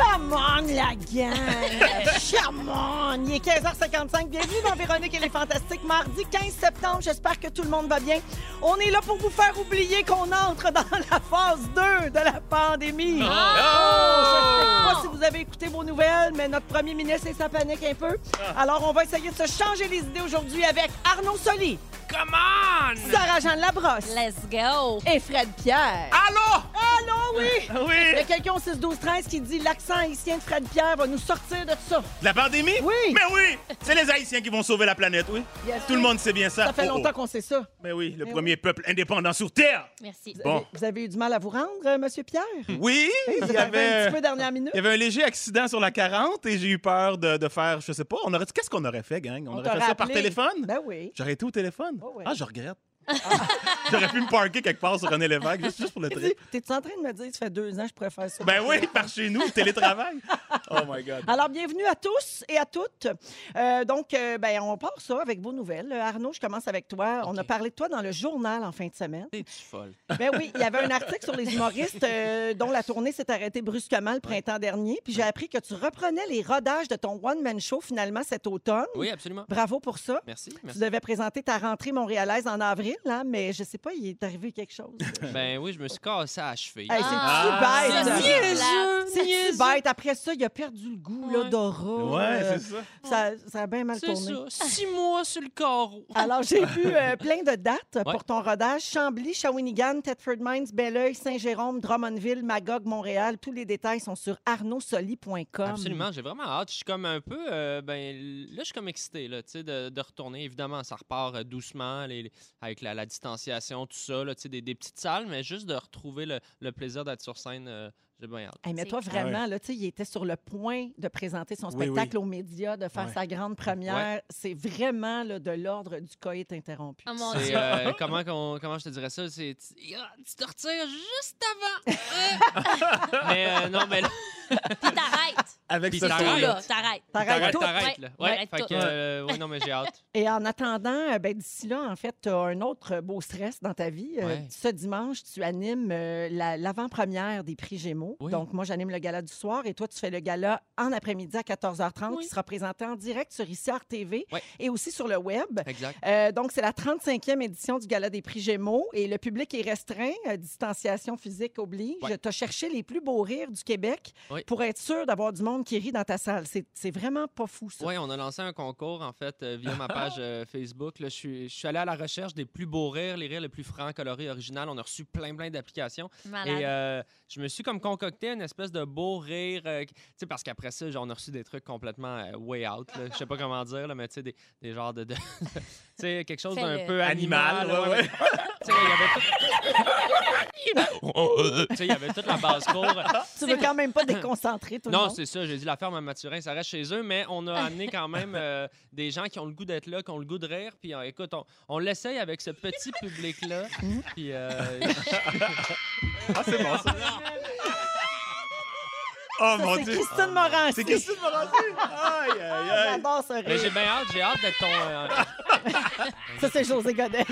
Come on, la gang! On! Il est 15h55. Bienvenue dans Véronique et les Fantastiques. Mardi 15 septembre. J'espère que tout le monde va bien. On est là pour vous faire oublier qu'on entre dans la phase 2 de la pandémie. Oh! Je ne sais pas si vous avez écouté vos nouvelles, mais notre premier ministre, ça panique un peu. Alors, on va essayer de se changer les idées aujourd'hui avec Arnaud Soli, Come on! Sarah-Jeanne Labrosse Let's go! et Fred Pierre. Allô? Allô, oui! Il y a Oui! quelqu'un au 6-12-13 qui dit l'accent haïtien de Fred Pierre va nous sortir de ça. La pandémie? Oui. Mais oui! C'est les Haïtiens qui vont sauver la planète, oui. Yes, Tout le oui. monde sait bien ça. Ça fait Oh, oh. longtemps qu'on sait ça. Mais oui, le Mais premier peuple indépendant sur Terre. Merci. Bon. Vous avez eu du mal à vous rendre, euh, Monsieur Pierre? Oui, il y avez un avait... petit peu dernière minute. Il y avait un léger accident sur la 40 et j'ai eu peur de, de faire, je sais pas, on aurait qu'est-ce qu'on aurait fait, gang? On, aurait fait ça par téléphone? Ben oui. J'aurais été au téléphone? Ah, je regrette. J'aurais pu me parker quelque part sur René Lévesque, juste, juste pour le trip. T'es-tu en train de me dire, ça fait deux ans que je pourrais faire ça? Ben oui, par chez nous, télétravail. Oh my God. Alors, bienvenue à tous et à toutes. Euh, donc, euh, ben, on part ça avec vos nouvelles. Euh, Arnaud, je commence avec toi. On a parlé de toi dans le journal en fin de semaine. T'es-tu folle? Ben oui, il y avait un article sur les humoristes euh, dont la tournée s'est arrêtée brusquement le printemps dernier. Puis j'ai appris que tu reprenais les rodages de ton one-man show finalement cet automne. Oui, absolument. Bravo pour ça. Merci, Tu merci. devais présenter ta rentrée montréalaise en avril, hein, mais je sais pas, il est arrivé quelque chose. Ben oui, je me suis cassé à la cheville. Hey, c'est Ah, bête. c'est niaiseux, C'est bête? Après ça, il a perdu le goût Ouais. d'aura. Ouais, Euh, c'est ça. ça. Ça a bien mal C'est tourné. ça. Six mois sur le carreau. Alors, j'ai vu euh, plein de dates Ouais. pour ton rodage. Chambly, Shawinigan, Thetford Mines, Belleuil, Saint-Jérôme, Drummondville, Magog, Montréal. Tous les détails sont sur arnaudsoli.com. Absolument, j'ai vraiment hâte. Je suis comme un peu, euh, ben là, je suis comme excité là, tu sais, de, de retourner. Évidemment, ça repart euh, doucement les- les- avec la, la distanciation, tout ça, là, des, des petites salles, mais juste de retrouver le, le plaisir d'être sur scène, euh, j'ai bien hâte. Hey, mais toi, vraiment, là, tu sais, il était sur le point de présenter son Oui, spectacle oui. aux médias, de faire Ouais. sa grande première. C'est vraiment là, de l'ordre du coït interrompu. Oh mon Dieu. euh, comment, comment je te dirais ça? C'est, tu, ah, te retires juste avant. Mais euh, non, mais là, Puis t'arrêtes. Avec Puis ce Tout, t'arrêtes. là, t'arrêtes. T'arrêtes t'arrêtes, tout. t'arrêtes, Ouais, là. ouais, Ouais, fait que, euh, ouais, non, mais j'ai hâte. Et en attendant, euh, ben, d'ici là, en fait, tu as un autre beau stress dans ta vie. Ouais. ce dimanche, tu animes euh, la- l'avant-première des prix Gémeaux. Oui. Donc, moi, j'anime le gala du soir et toi, tu fais le gala en après-midi à 14h30 Oui. qui sera présenté en direct sur ICR TV et aussi sur le web. Exact. Euh, donc, c'est la 35e édition du Gala des prix Gémeaux et le public est restreint. euh, distanciation physique oblige. Tu as cherché les plus beaux rires du Québec Oui. pour être sûr d'avoir du monde qui rit dans ta salle. C'est vraiment pas fou, ça. Oui, on a lancé un concours, en fait, euh, via ma page Facebook. Là, je, suis, je suis allé à la recherche des plus beaux rires, les rires les plus francs, colorés, originaux. On a reçu plein, plein d'applications. Et euh, je me suis comme concocté une espèce de beau rire. euh, tu sais, parce qu'après ça, genre, on a reçu des trucs complètement euh, way out. Je sais pas comment dire, là, mais tu sais, des, des genres de. de- tu sais, quelque chose d'un peu animal. Animal, ouais, Tu sais, il y avait tout. Tu sais, il y avait toute la basse-cour. Tu veux quand même pas déconcentrer tout le Non, monde? c'est ça. J'ai dit la ferme à Mathurin, ça reste chez eux, mais on a amené quand même euh, des gens qui ont le goût d'être là, qui ont le goût de rire. Puis euh, écoute, on, on l'essaye avec ce petit public-là. Puis euh, Ah, c'est bon, ça. Oh mon c'est Dieu. Christine Morancy. C'est Christine Morancy. Aïe, aïe, Ah, aïe. J'adore ce mais rire. j'ai bien hâte, j'ai hâte d'être ton. euh, Ça, c'est José Godet.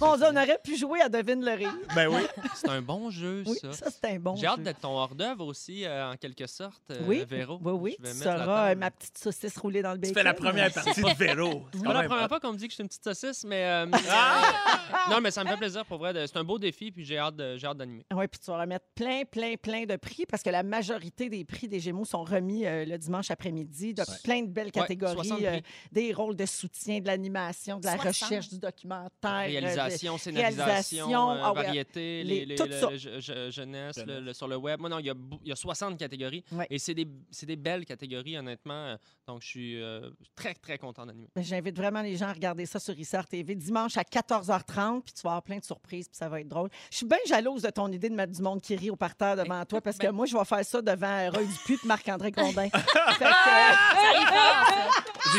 Mon Dieu, on aurait pu jouer à Devine le rire. Ben oui. c'est un bon jeu, Oui, ça. ça, c'est un bon J'ai hâte jeu. d'être ton hors-d'œuvre aussi, euh, en quelque sorte, euh, Oui, Véro. oui, oui. Je vais Tu seras euh, ma petite saucisse roulée dans le Tu bacon. fais la première partie de Véro. C'est pas la première fois qu'on me dit que je suis une petite saucisse, mais euh, Ah! non, mais ça me fait plaisir pour vrai. C'est un beau défi, puis j'ai hâte, de- j'ai hâte d'animer. Oui, puis tu vas remettre plein, plein, plein de prix parce que la majorité des prix des Gémeaux sont remis euh, le dimanche après-midi. De plein de belles catégories. 60 prix. euh, des rôles de soutien, de l'animation, de la 60. recherche, du documentaire. Réalisation. Scénarisation, euh, ah variété, les- les, les- tout le- ça. je- je- jeunesse, le- Jeunesse. le- sur le web. Moi, non, il y a, il y a 60 catégories. Ouais. Et c'est des, c'est des belles catégories, honnêtement. euh, Donc, je suis euh, très, très content d'animer. Ben, J'invite vraiment les gens à regarder ça sur Issar TV dimanche à 14h30, puis tu vas avoir plein de surprises, puis ça va être drôle. Je suis bien jalouse de ton idée de mettre du monde qui rit au parterre devant toi, parce que ben- moi, je vais faire ça devant Roy Dupuis et Marc-André Condin.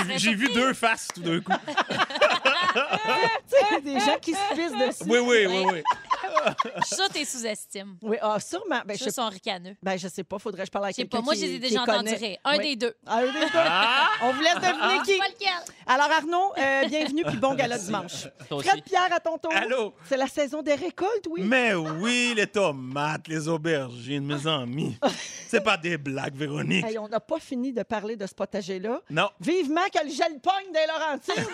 Que, J'ai vu deux faces tout d'un coup. tu sais, des gens qui se pissent dessus. Oui, oui, oui, oui. Ça, t'es sous-estime. Oui, ah, sûrement. Ben, je, sais, sont ricaneux. ben, je sais pas, faudrait que je parle à Je sais quelqu'un pas, moi, qui- je les ai qui déjà rire. Un Oui. des deux. Un des deux. Ah! On vous laisse deviner qui. Pas lequel. Alors, Arnaud, euh, bienvenue, puis bon gala dimanche. Fred Pierre, à ton tour. Allô? C'est la saison des récoltes, oui? Mais oui, les tomates, les aubergines, mes amis. C'est pas des blagues, Véronique. Hey, on n'a pas fini de parler de ce potager-là. Non. Vivement que le gel pogne des Laurentides,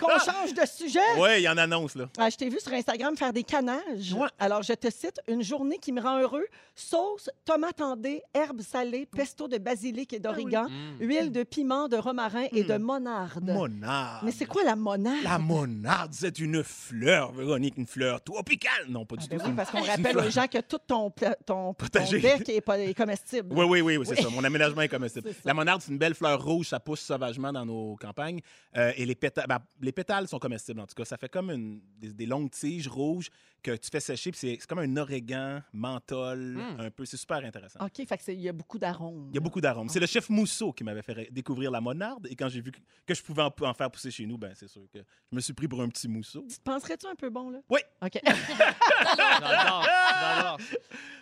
qu'on change de sujet. Oui, il y en annonce, là. Ah, je t'ai vu sur Instagram faire des canages. Ouais. Alors, je te cite une journée qui me rend heureux sauce, tomate en dés, herbes salées, pesto de basilic et d'origan, Mm. huile de piment, de romarin et Mm. de monarde. Monarde. Mais c'est quoi la monarde? La monarde, c'est une fleur, Véronique, une fleur tropicale. Non, pas du Ah, ben tout. oui, c'est parce qu'on rappelle aux gens que tout ton, ton, ton Potager. bec est, pas, est comestible. Oui, oui, oui, oui, c'est ça. Mon aménagement est comestible. La monarde, c'est une belle fleur rouge, ça pousse sauvagement dans nos campagnes. Euh, et les pétales, ben, les pétales sont comestibles, en tout cas. Ça fait comme une- des, des longues tiges rouges que tu fais sécher, puis c'est c'est comme un origan, menthol, Mm. un peu. C'est super intéressant. OK, fait que c'est- il y a beaucoup d'arômes. Il y a beaucoup d'arômes. C'est le chef Mousseau qui m'avait fait découvrir la monarde. Et quand j'ai vu que, que je pouvais en, en faire pousser chez nous, ben c'est sûr que je me suis pris pour un petit mousseau. Tu te penserais-tu un peu bon, là? Oui. OK. J'adore, j'adore.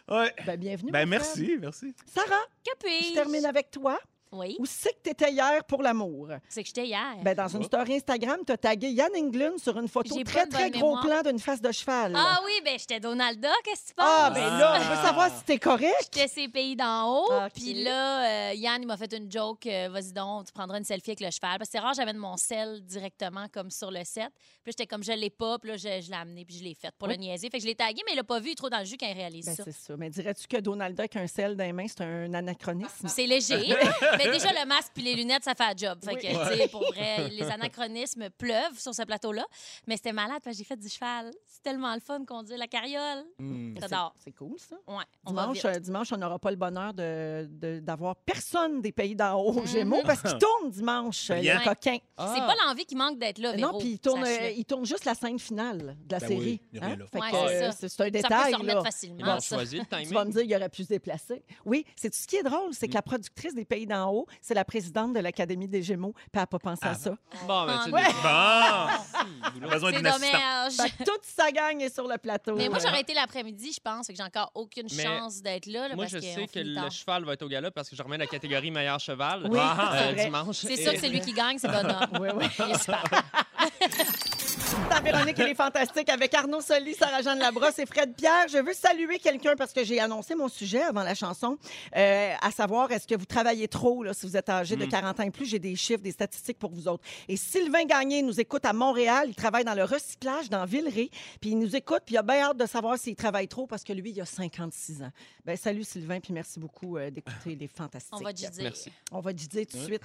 Ouais. ben, bienvenue. Ben frère. merci, merci. Sarah, Que je termine avec toi. Oui, Où c'est que tu étais hier pour l'amour? c'est que j'étais hier. Ben, dans une story Instagram, tu as tagué Yann Englund sur une photo J'ai très, de très bonne gros mémoire. plan d'une face de cheval. ah oui, ben j'étais Donalda, qu'est-ce que tu penses? Ah, ben là, on veut savoir si t'es correct. J'étais ses pays d'en haut. Ok. Puis là, euh, Yann, il m'a fait une joke. euh, Vas-y donc, tu prendras une selfie avec le cheval. Parce que c'est rare, j'amène mon sel directement comme sur le set. Puis là, j'étais comme, je l'ai pas. Puis là, je, je l'ai amené. Puis je l'ai fait pour Oui. le niaiser. Fait que je l'ai tagué, mais il l'a pas vu. Il est trop dans le jus quand il réalise Ben, ça. c'est ça. Mais dirais-tu que Donald Duck, un sel dans les mains, c'est un anachronisme? C'est léger. mais déjà, le masque puis les lunettes, ça fait la job. Fait Oui. que, tu sais, pour vrai, les anachronismes pleuvent sur ce plateau-là. Mais c'était malade parce que j'ai fait du cheval. C'est tellement le fun qu'on dit la carriole. Hmm. J'adore. C'est cool, ça. Ouais, on Dimanche, euh, dimanche, on n'aura pas le bonheur de- de- d'avoir personne des pays d'en haut au Mhm. Gémeaux parce qu'ils tournent dimanche, euh, les coquins. C'est pas l'envie qui manque d'être là, Véro. non, puis ils tournent, euh, ils tournent juste la scène finale de la Ben série. oui, il. Fait Ouais, que, c'est euh, ça. c'est un Ça peut détail. se remettre là. facilement. Ils ont ça. Tu vas me dire qu'il aurait pu se déplacer. Oui, c'est tout ce qui est drôle, c'est que la productrice des Pays d'en haut, c'est la présidente de l'Académie des Gémeaux, puis elle n'a pas pensé à Ah, ça. Bon, ben, tu Ouais. des- Bon! Boulot. J'ai besoin C'est d'une assistante. dommage. Fait que toute sa gang est sur le plateau. Mais moi, j'aurais été l'après-midi, je pense. Fait que j'ai encore aucune Mais chance d'être là. là, Moi, parce je qu'on sais que finit le tard. cheval va être au gala parce que je remets la catégorie meilleur cheval Oui, euh, c'est vrai. dimanche. C'est Et- sûr que c'est lui qui gagne, c'est bonhomme. Oui, oui. Il est super. Dans Véronique, elle est fantastique avec Arnaud Soli, Sarah-Jeanne Labrosse et Fred Pierre. Je veux saluer quelqu'un parce que j'ai annoncé mon sujet avant la chanson, euh, à savoir, est-ce que vous travaillez trop là, si vous êtes âgé de 40 ans et plus? J'ai des chiffres, des statistiques pour vous autres. Et Sylvain Gagné nous écoute à Montréal. Il travaille dans le recyclage dans Villeray. Puis il nous écoute, puis il a bien hâte de savoir s'il travaille trop parce que lui, il a 56 ans. Ben, salut Sylvain, puis merci beaucoup euh, d'écouter les fantastiques. On va te dire. Merci. On va te dire tout de suite.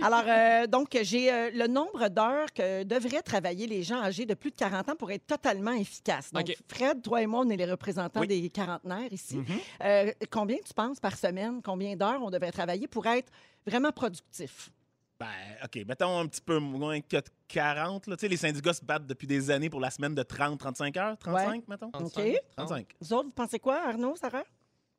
Alors, euh, donc, j'ai euh, le nombre d'heures que devraient travailler les gens âgés de plus de 40 ans pour être totalement efficaces. Donc, OK. Fred, toi et moi, on est les représentants Oui. des quarantenaires ici. Mhm. Euh, combien tu penses par semaine, combien d'heures on devrait travailler pour être vraiment productif? Ben, OK, mettons un petit peu moins que 40. Là. Tu sais, les syndicats se battent depuis des années pour la semaine de 30-35 heures? 35, mettons? 35, 35. Vous autres, vous pensez quoi, Arnaud, Sarah?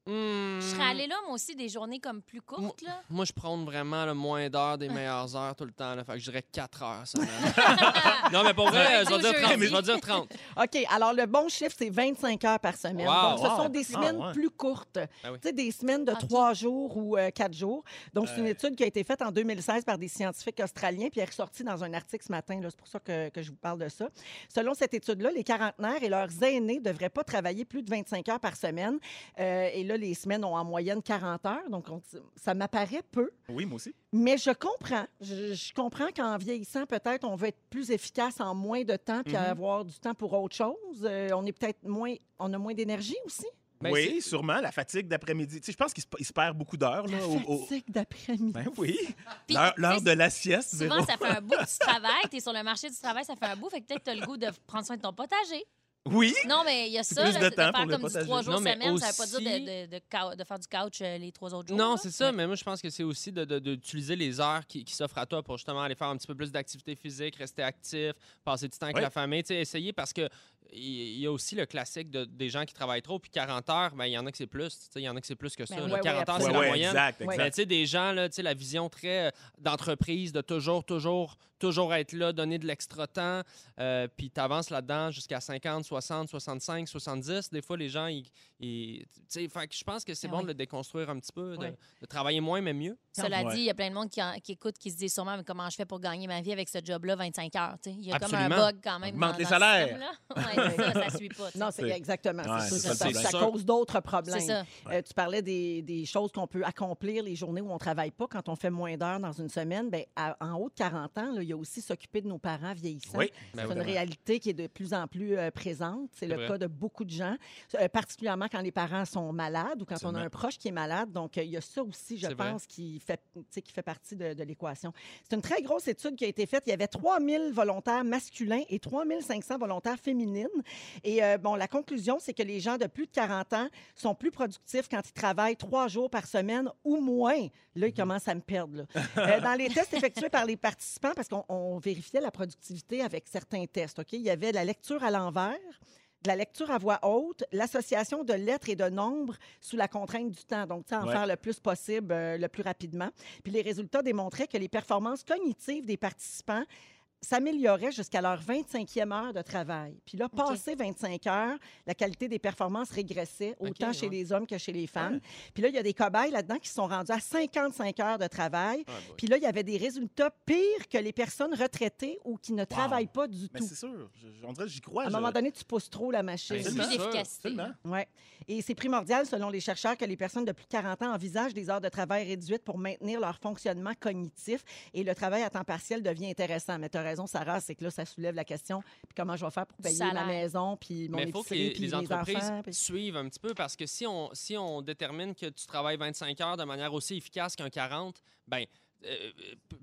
Hmm. Je serais allée là, moi aussi, des journées comme plus courtes. Là. Moi, je prône vraiment le moins d'heures des meilleures heures tout le temps. Là. Fait que je dirais 4 heures semaine. non, mais pour vrai, je vais dire 30. Je vais dire 30. OK, alors le bon chiffre, c'est 25 heures par semaine. Wow, Donc, ce wow. sont des Ah, semaines ouais. plus courtes. Ah oui. Tu sais, des semaines de OK. trois jours ou euh, quatre jours. Donc, c'est une Euh. étude qui a été faite en 2016 par des scientifiques australiens, puis elle est ressortie dans un article ce matin. C'est pour ça que, que je vous parle de ça. Selon cette étude-là, les quarantenaires et leurs aînés ne devraient pas travailler plus de 25 heures par semaine. Euh, et là, les semaines ont en moyenne 40 heures. Donc, on- ça m'apparaît peu. Oui, moi aussi. Mais je comprends. Je, je comprends qu'en vieillissant, peut-être, on veut être plus efficace en moins de temps puis Mhm. avoir du temps pour autre chose. Euh, on est peut-être moins... On a moins d'énergie aussi. Ben, oui, sûrement. La fatigue d'après-midi. Tu sais, je pense qu'il se, perd beaucoup d'heures. Au- au- Fatigue d'après-midi. Ben oui. L'heure de la sieste, Souvent, ça fait un bout que tu travailles, tu es sur le marché du travail, ça fait un bout, fait que peut-être tu as le goût de prendre soin de ton potager. Oui. Non, mais il y a ça, plus là, de temps faire pour le comme du trois jours Non, semaine, ça veut pas dire aussi- de, de, de, faire du couch euh, les trois autres jours. Non, c'est ça, mais moi, je pense que c'est aussi de- de- d'utiliser les heures qui, qui s'offrent à toi pour justement aller faire un petit peu plus d'activité physique, rester actif, passer du temps avec la famille. Tu sais, essayer parce que il y a aussi le classique de- des gens qui travaillent trop, puis 40 heures, ben, il y en a que c'est plus. tu sais, Il y en a que c'est plus que ça. Ben là. Ouais, 40 ouais, heures, c'est la Ouais, moyenne. exact. Mais tu sais, des gens, là, tu sais, la vision très euh, d'entreprise, de toujours, toujours, toujours être là, donner de l'extra temps, euh, puis tu avances là-dedans jusqu'à 50, 60, 65, 70. Des fois, les gens, ils. ils- je pense que c'est Ah bon oui. de le déconstruire un petit peu, de, Ouais. de travailler moins, mais mieux. Cela Ouais. dit, il y a plein de monde qui, en- qui écoute, qui se dit sûrement mais comment je fais pour gagner ma vie avec ce job-là 25 heures. tu sais? Il y a Absolument. comme un bug quand même. Augmente dans- les dans ce salaires. ça, ça suit pas. Non, c'est exactement. Ouais, c'est c'est ça, ça cause d'autres problèmes. Ça. Euh, tu parlais des, des choses qu'on peut accomplir les journées où on travaille pas quand on fait moins d'heures dans une semaine. Ben, à- en haut de 40 ans, là, il y a aussi s'occuper de nos parents vieillissants. Oui. Ben C'est oui. une réalité qui est de plus en plus euh, présente. C'est le vrai. cas de beaucoup de gens, euh, particulièrement quand les parents sont malades ou quand on a un proche qui est malade. Donc, euh, il y a ça aussi, je pense, fait, qui fait partie de, de l'équation. C'est une très grosse étude qui a été faite. Il y avait 3000 volontaires masculins et 3500 volontaires féminines. Et euh, bon, la conclusion, c'est que les gens de plus de 40 ans sont plus productifs quand ils travaillent trois jours par semaine ou moins. Là, ils commencent à me perdre. là. Euh, dans les tests effectués par les participants, parce qu'on on vérifiait la productivité avec certains tests, OK? Il y avait la lecture à l'envers, de la lecture à voix haute, l'association de lettres et de nombres sous la contrainte du temps. Donc, tu en Ouais. faire le plus possible, euh, le plus rapidement. Puis les résultats démontraient que les performances cognitives des participants s'amélioraient jusqu'à leur 25e heure de travail. Puis là, passé 25 heures, la qualité des performances régressait, autant chez ouais. les hommes que chez les femmes. Puis là, il y a des cobayes là-dedans qui sont rendus à 55 heures de travail. Ah. Puis là, il y avait des résultats pires que les personnes retraitées ou qui ne travaillent pas du Mais tout. c'est sûr. Je- on dirait j'y crois. À un je- moment donné, tu pousses trop la machine. Plus c'est sûr, d'efficacité. Ouais. Et c'est primordial, selon les chercheurs, que les personnes de plus de 40 ans envisagent des heures de travail réduites pour maintenir leur fonctionnement cognitif. Et le travail à temps partiel devient intéressant. Mais raison, Sarah, c'est que là, ça soulève la question puis comment je vais faire pour payer ma maison, puis mon Mais il faut que les, entreprises enfants. puis- suivent un petit peu parce que si on, si on détermine que tu travailles 25 heures de manière aussi efficace qu'un 40, ben euh,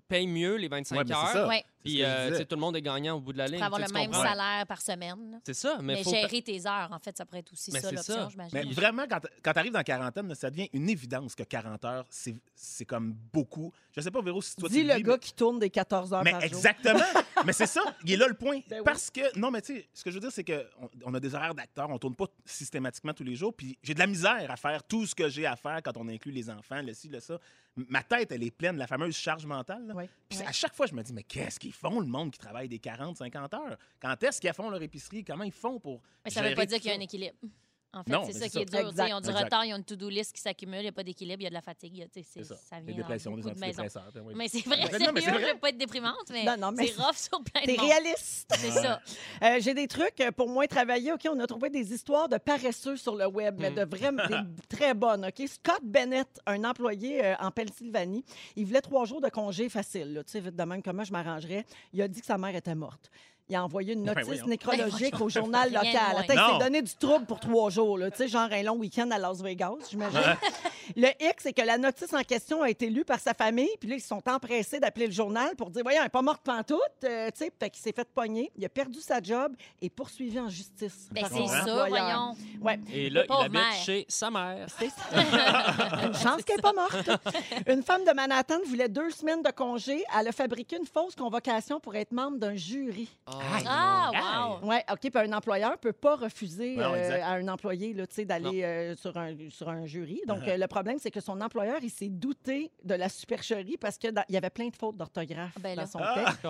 paye mieux les 25 Ouais, heures. ça. Ouais, Puis euh, tu tout le monde est gagnant au bout de la ligne. pour avoir tu le tu même comprends? salaire par semaine. C'est ça, mais, Mais, faut gérer tes heures, en fait, ça pourrait être aussi Mais ça c'est l'option, j'imagine. Mais vraiment, quand, quand tu arrives dans la quarantaine, ça devient une évidence que 40 heures, c'est c'est comme beaucoup. Je sais pas, Véro, si toi Dis tu le vis, gars mais- qui tourne des 14 heures Mais par jour. exactement. mais c'est ça. Il est là le point. Ben oui. Parce que, non, mais tu sais, ce que je veux dire, c'est qu'on on a des horaires d'acteurs. On tourne pas systématiquement tous les jours. Puis j'ai de la misère à faire tout ce que j'ai à faire quand on inclut les enfants, le ci, le ça. Ma tête, elle est pleine de la fameuse charge mentale. Oui. Puis à chaque fois, je me dis, mais qu'est-ce qu'ils font, le monde qui travaille des 40, 50 heures? Quand est-ce qu'ils font leur épicerie? Comment ils font pour. Mais ça ne veut pas dire qu'il y a un équilibre. En fait, c'est ça qui est dur. Ils ont du retard, ils ont une to-do list qui s'accumule, il n'y a pas d'équilibre, il y a de la fatigue. c'est- ça. Ça Des vient dépressions, des de antidépresseurs. ben oui. Mais c'est vrai, c'est je veux pas être déprimante, mais, Non, non, mais c'est rough sur plein de T'es réaliste. C'est ça. Euh, J'ai des trucs euh, pour moins travailler. OK, on a trouvé des histoires de paresseux sur le web, mais de vraiment des très bonnes. OK, Scott Bennett, un employé euh, en Pennsylvanie, il voulait trois jours de congé facile. Tu sais, vite de même, comment je m'arrangerais. Il a dit que sa mère était morte. Il a envoyé une Ben notice voyons. nécrologique au journal Rien de local. moins. Attends, il Non. s'est donné du trouble pour trois jours. là. Tu sais, genre un long week-end à Las Vegas, j'imagine. Le hic, c'est que la notice en question a été lue par sa famille, puis là, ils se sont empressés d'appeler le journal pour dire Voyons, elle n'est pas morte pantoute. Euh, tu sais, fait qu'il s'est fait pogner. Il a perdu sa job et poursuivi en justice. Ben, par c'est son ça, employeur. voyons. Ouais. Et là, il pauvre habite mère. chez sa mère. C'est ça. une chance qu'elle n'est pas morte. Une femme de Manhattan voulait deux semaines de congé. Elle a fabriqué une fausse convocation pour être membre d'un jury. Ah, wow. Oui, OK. Puis un employeur ne peut pas refuser Non, euh, exact. à un employé là, tu sais, d'aller euh, sur, un, sur un jury. Donc, euh, le problème, c'est que son employeur, il s'est douté de la supercherie parce qu'il y avait plein de fautes d'orthographe Ben là. dans son Ah! texte.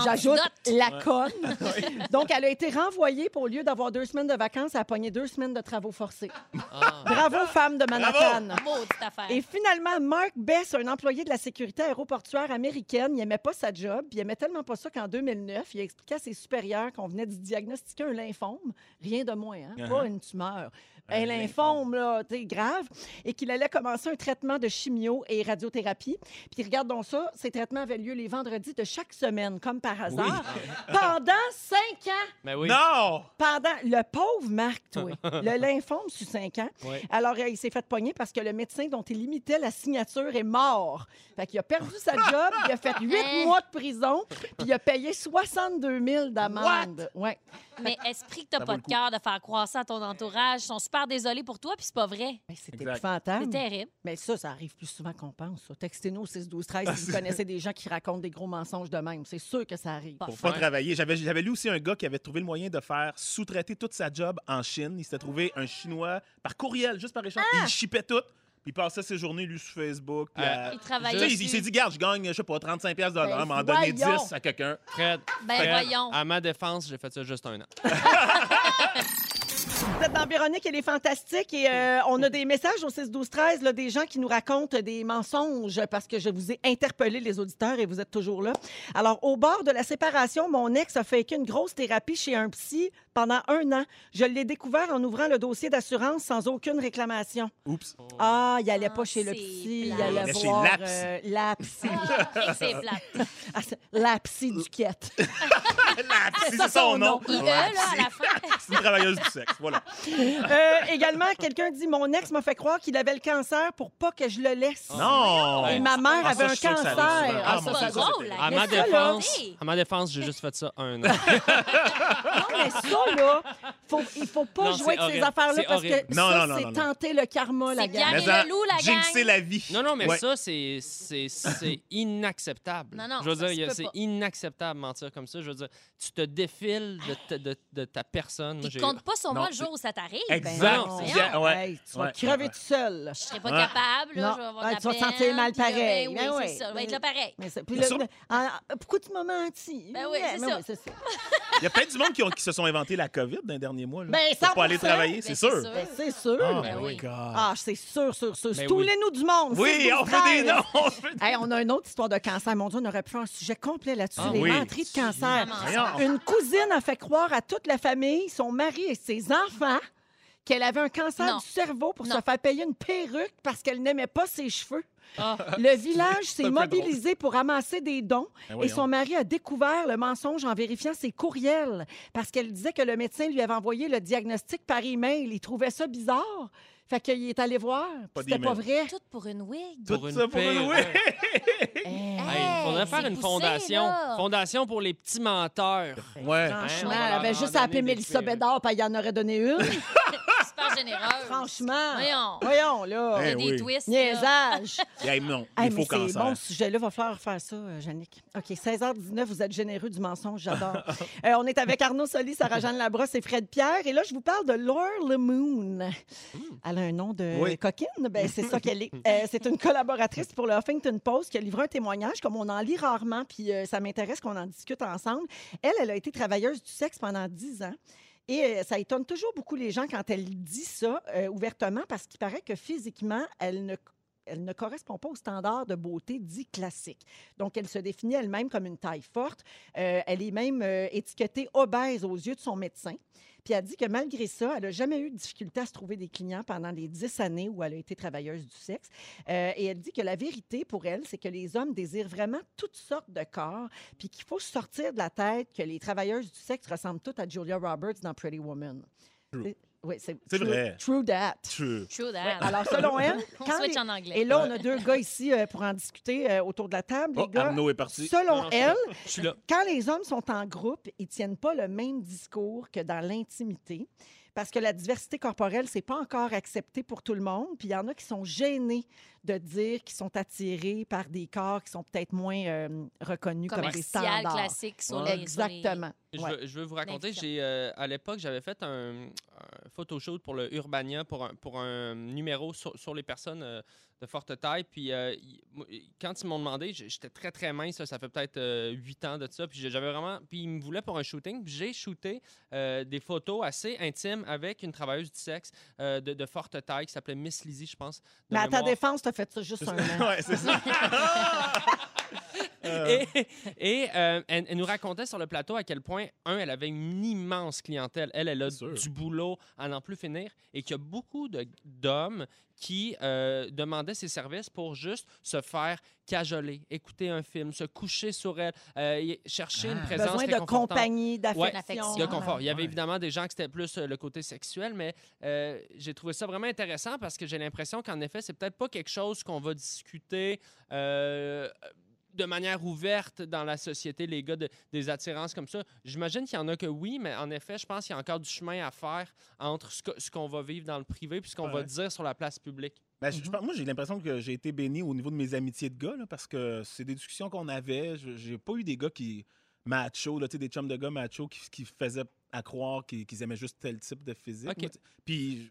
J'ajoute la conne. Donc, elle a été renvoyée pour au lieu d'avoir deux semaines de vacances, elle a pogné deux semaines de travaux forcés. Ah. Bravo, femme de Manhattan. Maudite affaire. Et finalement, Mark Bess, un employé de la sécurité aéroportuaire américaine, il aimait pas sa job, puis il aimait tellement pas ça qu'en 2009, il a expliqué ses supérieurs qu'on venait de diagnostiquer un lymphome, rien de moins, hein, Uh-huh. pas une tumeur. Un Un lymphome, là, tu sais, grave, et qu'il allait commencer un traitement de chimio et radiothérapie. Puis regarde donc ça, ces traitements avaient lieu les vendredis de chaque semaine, comme par hasard, pendant cinq ans. Mais oui. Non! Pendant le pauvre Marc, toi, le lymphome sur cinq ans. Oui. Alors, euh, il s'est fait pogner parce que le médecin dont il limitait la signature est mort. Fait qu'il a perdu sa job, il a fait huit mois de prison, puis il a payé 62 000 d'amende. Ouais. Mais esprit que t'as pas de cœur de faire croire ça à ton entourage. Ils sont super désolés pour toi, puis c'est pas vrai. C'était Exact. C'est épouvantable. terrible. Mais ça, ça arrive plus souvent qu'on pense. ça. Textez-nous au 6 12 13 si vous connaissez des gens qui racontent des gros mensonges de même. C'est sûr que ça arrive. Pas Pour fin. pas travailler. J'avais, j'avais lu aussi un gars qui avait trouvé le moyen de faire sous-traiter toute sa job en Chine. Il s'était trouvé un Chinois par courriel, juste par échange. Ah! Il chipait tout. Puis il passait ses journées, lui, sur Facebook. puis Euh, à- Il Tu travaillait sais, il, il dessus. s'est dit, garde, je gagne, je sais pas, 35$ piastres de l'heure, Ben, m'en donner voyons. 10 à quelqu'un. Fred, Ben Fred, voyons. à ma défense, j'ai fait ça juste un an. Vous êtes dans Véronique, elle est fantastique et euh, on a des messages au 6 12 13 là, des gens qui nous racontent des mensonges parce que je vous ai interpellé les auditeurs et vous êtes toujours là. Alors au bord de la séparation, mon ex a fait une grosse thérapie chez un psy pendant un an. Je l'ai découvert en ouvrant le dossier d'assurance sans aucune réclamation. Oups. Ah, il allait Ah, pas chez le c'est psy, il allait Il allait chez voir la psy. euh, la psy. Ah, c'est plate. Ah, c'est- la psy du quête. La psy, Ça, c'est son nom. Il, eux, La là, à psy. la fin. C'est une travailleuse du sexe, voilà. Euh, également, quelqu'un dit Mon ex m'a fait croire qu'il avait le cancer pour pas que je le laisse. Non! Et ma mère Ah, avait ça, un je suis sûr que ça cancer. souvent. Ah, Ah, ça, ça drôle, c'est là. À ma défense, Hey! à ma défense, j'ai juste fait ça un an. Non, mais ça, là, faut, il faut pas Non, jouer avec ces horrible. affaires-là C'est parce que. Non, ça, non, non, c'est non, non. tenter le karma, la C'est gang. et le loup, la jinxer gang. la vie. Non, non, mais Ouais. ça, c'est c'est- c'est inacceptable. Non, non, je veux ça dire, se il y a- peut c'est pas. inacceptable de mentir comme ça. Je veux dire, tu te défiles de ta, de, de ta personne. Moi, j'ai- compte pas sur Non, moi le c'est- jour où ça t'arrive. Exact. Ben C'est non. bien, ouais. Hey, tu vas Ouais. crever tout seul. Je serais pas Ouais. capable, là, Non. je vais avoir Ouais, de la tu vas te peine, sentir mal puis là, pareil. ben Ben oui, oui. c'est ça. Je vais être là pareil. Mais c'est- puis là, sur- ah, pourquoi tu m'as menti? Ben oui, c'est ça. c'est. Il y a peut-être du monde qui, ont- qui se sont inventé la COVID dans les derniers mois. Là, Ben, pour pas aller 100%. travailler, Ben, c'est c'est sûr. sûr. Ben, c'est sûr. Oh, Ben my oui. God. Ah, c'est sûr, sûr, sûr. Ben Tous oui. les nous du monde. oui, 6, on 12, fait des 13. noms. on fait des- Hey, on a une autre histoire de cancer. Mon Dieu, on aurait pu faire un sujet complet là-dessus. Ah les oui. menteries de cancer. Vraiment Voyons. Une cousine a fait croire à toute la famille, son mari et ses enfants qu'elle avait un cancer Non. du cerveau pour Non. se faire payer une perruque parce qu'elle n'aimait pas ses cheveux. Ah. Le village s'est mobilisé pour ramasser des dons Ben et voyons. son mari a découvert le mensonge en vérifiant ses courriels parce qu'elle disait que le médecin lui avait envoyé le diagnostic par email. Il trouvait ça bizarre. Fait qu'il est allé voir. puis C'était pas vrai. Tout pour une wig. Tout Pour une ça pour paix, une. Hey, il faudrait faire une poussé, fondation. là. Fondation pour les petits menteurs. Ouais. Franchement, elle avait juste à appeler donner des Mélissa. Bédard, puis y en aurait donné une. Super généreuse. Franchement. Voyons. Voyons, là. Il y a Eh des oui. twists. là. Niaisage. Hey, non, il faut c'est cancer. bon ce sujet-là. Va falloir faire ça, euh, Jannick. OK, 16h19, vous êtes généreux du mensonge, j'adore. Euh, on est avec Arnaud Soli, Sarah-Jeanne Labrosse et Fred Pierre. Et là, je vous parle de Laure Lemoon. Elle a un nom de Oui. coquine? Ben, c'est ça qu'elle est. Euh, c'est une collaboratrice pour le Huffington Post qui a livré un témoignage, comme on en lit rarement, puis euh, ça m'intéresse qu'on en discute ensemble. Elle, elle a été travailleuse du sexe pendant 10 ans. Et euh, ça étonne toujours beaucoup les gens quand elle dit ça euh, ouvertement parce qu'il paraît que physiquement, elle ne correspond pas aux standards de beauté dits classiques. Donc, elle se définit elle-même comme une taille forte. Euh, elle est même étiquetée obèse aux yeux de son médecin. Puis elle dit que malgré ça, elle n'a jamais eu de difficulté à se trouver des clients pendant les dix années où elle a été travailleuse du sexe. Euh, et elle dit que la vérité pour elle, c'est que les hommes désirent vraiment toutes sortes de corps, puis qu'il faut sortir de la tête que les travailleuses du sexe ressemblent toutes à Julia Roberts dans Pretty Woman. Oui, c'est C'est true- vrai. True that. True. True that. Ouais, alors, selon elle, On quand switch les- en anglais. et là, on a deux gars ici euh, pour en discuter euh, autour de la table. Les Oh, gars, Arnaud est parti. selon elle, là. Je suis là. quand les hommes sont en groupe, ils tiennent pas le même discours que dans l'intimité. Parce que la diversité corporelle, c'est pas encore accepté pour tout le monde. Puis il y en a qui sont gênés de dire qu'ils sont attirés par des corps qui sont peut-être moins euh, reconnus comme des Commercial, standards. classique sur Ouais. les... sur les- Exactement. Je, Ouais. veux, je veux vous raconter, j'ai euh, à l'époque, j'avais fait un, un photoshoot pour le Urbania pour un, pour un numéro sur, sur les personnes euh, de forte taille. Puis euh, quand ils m'ont demandé, j'étais très très mince, ça fait peut-être euh, huit ans de ça. Puis j'avais vraiment, puis ils me voulaient pour un shooting. Puis j'ai shooté euh, des photos assez intimes avec une travailleuse du sexe euh, de, de forte taille qui s'appelait Miss Lizzie, je pense. Mais à ta défense, tu as fait ça juste un an. ouais, c'est ça. Et, et, euh, elle, elle nous racontait sur le plateau à quel point, un, elle avait une immense clientèle. Elle, elle a du boulot à n'en plus finir et qu'il y a beaucoup de- d'hommes qui euh, demandaient ses services pour juste se faire cajoler, écouter un film, se coucher sur elle, euh, chercher une Ah. présence Besoin de compagnie, d'affection. y a confort. Il y avait Ouais. évidemment des gens que c'était plus euh, le côté sexuel, mais euh, j'ai trouvé ça vraiment intéressant parce que j'ai l'impression qu'en effet, c'est peut-être pas quelque chose qu'on va discuter euh, de manière ouverte dans la société, les gars, de- des attirances comme ça. J'imagine qu'il y en a que oui, mais en effet, je pense qu'il y a encore du chemin à faire entre ce que- ce qu'on va vivre dans le privé puis ce qu'on va dire sur la place publique. Ben, je- je Mhm. moi, j'ai l'impression que j'ai été béni au niveau de mes amitiés de gars, là, parce que c'est des discussions qu'on avait. Je- J'ai pas eu des gars qui macho, là, tu sais, des chums de gars macho qui, qui faisaient à croire qu'ils qu'ils aimaient juste tel type de physique. Ok. Moi, tu- Puis,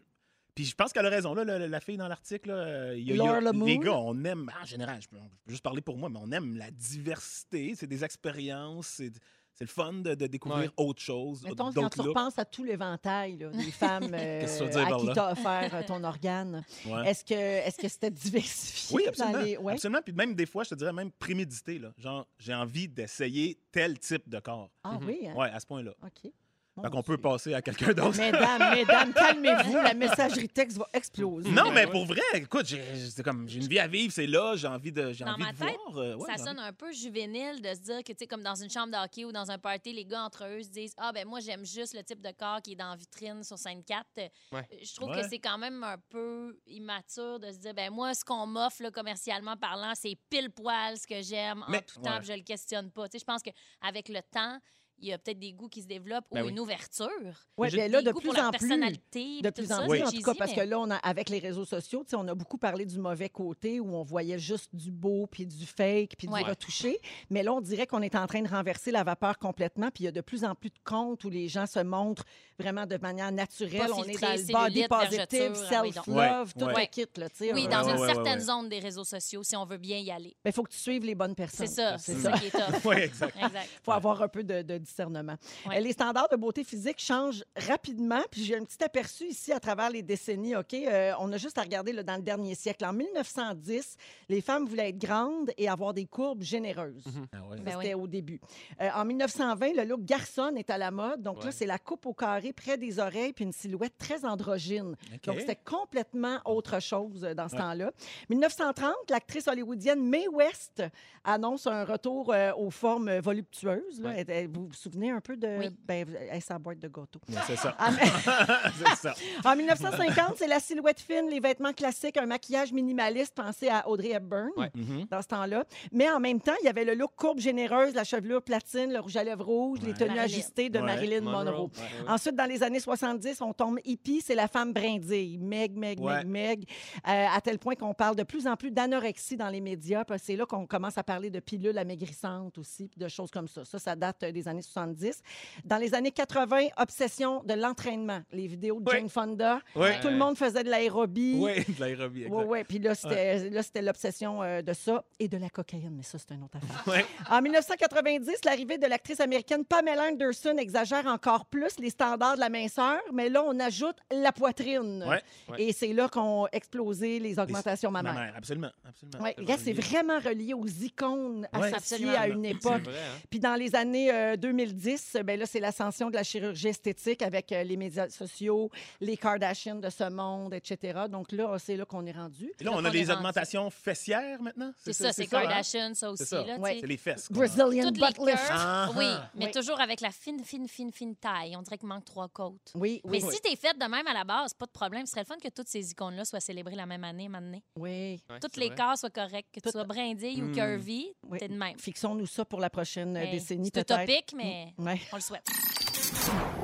puis je pense qu'elle a raison. Là, la, la fille dans l'article, là, euh, il y a- y a- les gars, on aime, en général, je peux, je peux juste parler pour moi, mais on aime la diversité. C'est des expériences, c'est c'est le fun de, de découvrir autre chose, Mettons, quand tu repenses à tout l'éventail là, des femmes euh, à qui t'as offert euh, ton organe, Ouais. est-ce que est-ce que c'était diversifié Oui, dans absolument. les... ouais? Absolument. Puis même des fois, je te dirais même prémédité. Là. Genre, j'ai envie d'essayer tel type de corps. Ah Mhm. oui, hein? Ouais, à ce point-là. OK. Fait Mon qu'on peut passer à quelqu'un d'autre. Mesdames, mesdames, calmez-vous, la messagerie texte va exploser. Non, Ouais, mais pour vrai, écoute, j'ai c'est comme j'ai une vie à vivre, c'est là, j'ai envie de j'ai Dans envie ma de tête, voir. euh, ouais, ça j'ai sonne un peu juvénile de se dire que, tu sais, comme dans une chambre de hockey ou dans un party, les gars entre eux se disent Ah, ben moi, j'aime juste le type de corps qui est dans la vitrine sur scène 4. Ouais. Je trouve Ouais. que c'est quand même un peu immature de se dire Ben moi, ce qu'on m'offre, là, commercialement parlant, c'est pile poil ce que j'aime en Mais- tout temps, ouais. puis je le questionne pas. Tu sais, je pense qu'avec le temps, il y a peut-être des goûts qui se développent Ben ou oui. une ouverture. Ouais, J'ai bien là, de plus en plus. personnalité. De plus en plus, en tout cas, parce que là, on a, avec les réseaux sociaux, tu sais, on a beaucoup parlé du mauvais côté où on voyait juste du beau, puis du fake, puis Ouais. du retouché. Mais là, on dirait qu'on est en train de renverser la vapeur complètement, puis il y a de plus en plus de comptes où les gens se montrent vraiment de manière naturelle. Pas on est dans le body positive, ah oui, self-love, tout Ouais, le kit, là, tu sais. Oui, dans Ouais, une certaine ouais. zone des réseaux sociaux, si on veut bien y aller. Mais il faut que tu suives les bonnes personnes. C'est ça, C'est ça. qui est top. Oui, exact. Exact. faut avoir un peu de discernement. Ouais. Euh, Les standards de beauté physique changent rapidement. Puis j'ai un petit aperçu ici à travers les décennies. OK, Euh, on a juste à regarder là, dans le dernier siècle. En 1910, les femmes voulaient être grandes et avoir des courbes généreuses. Ah ouais. Ça, Ben C'était oui. au début. Euh, en 1920, le look garçon est à la mode. Donc là, c'est la coupe au carré près des oreilles puis une silhouette très androgyne. Donc, c'était complètement autre chose dans ce Ouais. temps-là. 1930, l'actrice hollywoodienne Mae West annonce un retour euh, aux formes voluptueuses. là. Ouais. Elle- elle- vous vous souvenez un peu de... Oui. Ben, elle sa boîte de gâteau. C'est ça. En, ça. en 1950, c'est la silhouette fine, les vêtements classiques, un maquillage minimaliste pensé à Audrey Hepburn Ouais. Mhm. dans ce temps-là. Mais en même temps, il y avait le look courbe généreuse, la chevelure platine, le rouge à lèvres rouge, les tenues Marilyn. ajustées de Ouais. Marilyn Monroe. Ouais, ouais. Ensuite, dans les années 70, on tombe hippie, c'est la femme brindille. Meg, Meg, Ouais. Meg, Meg. Euh, à tel point qu'on parle de plus en plus d'anorexie dans les médias. C'est là qu'on commence à parler de pilules amaigrissantes aussi, de choses comme ça. Ça, ça date euh, des années 70. Dans les années 80, obsession de l'entraînement. Les vidéos de. Jane Fonda. Tout le monde faisait de l'aérobie. Oui, de l'aérobie. Oui, oui. Puis là, c'était l'obsession euh, de ça et de la cocaïne, mais ça, c'est une autre affaire. En 1990, l'arrivée de l'actrice américaine Pamela Anderson exagère encore plus les standards de la minceur, mais là, on ajoute la poitrine. Ouais. Et c'est là qu'ont explosé les augmentations Ma mammaires. absolument. absolument. Ouais, c'est vraiment relié aux icônes associées à une C'est époque. vrai, hein? Puis dans les années euh, 2010, ben là, c'est l'ascension de la chirurgie esthétique avec euh, les médias sociaux, les Kardashians de ce monde, etc. Donc là, c'est là qu'on est rendu. Et là, on a rendu. augmentations fessières maintenant? C'est ça, c'est hein? Kardashian, ça aussi. Ouais. C'est les fesses. Brazilian Toutes les butt lift. curves, Ah, oui, ah. mais Oui. toujours avec la fine, fine, fine, fine taille. On dirait qu'il manque trois côtes. Oui, Mais oui, si t'es faite de même à la base, pas de problème. Ce serait le fun que toutes ces icônes-là soient célébrées la même année, maintenant. oui. Toutes les corps soient corrects. Que tu sois brindille ou Hmm. curvy, Oui. t'es de même. Fixons-nous ça pour la prochaine euh, Hey, décennie, C'est utopique, mais Ouais. on le souhaite.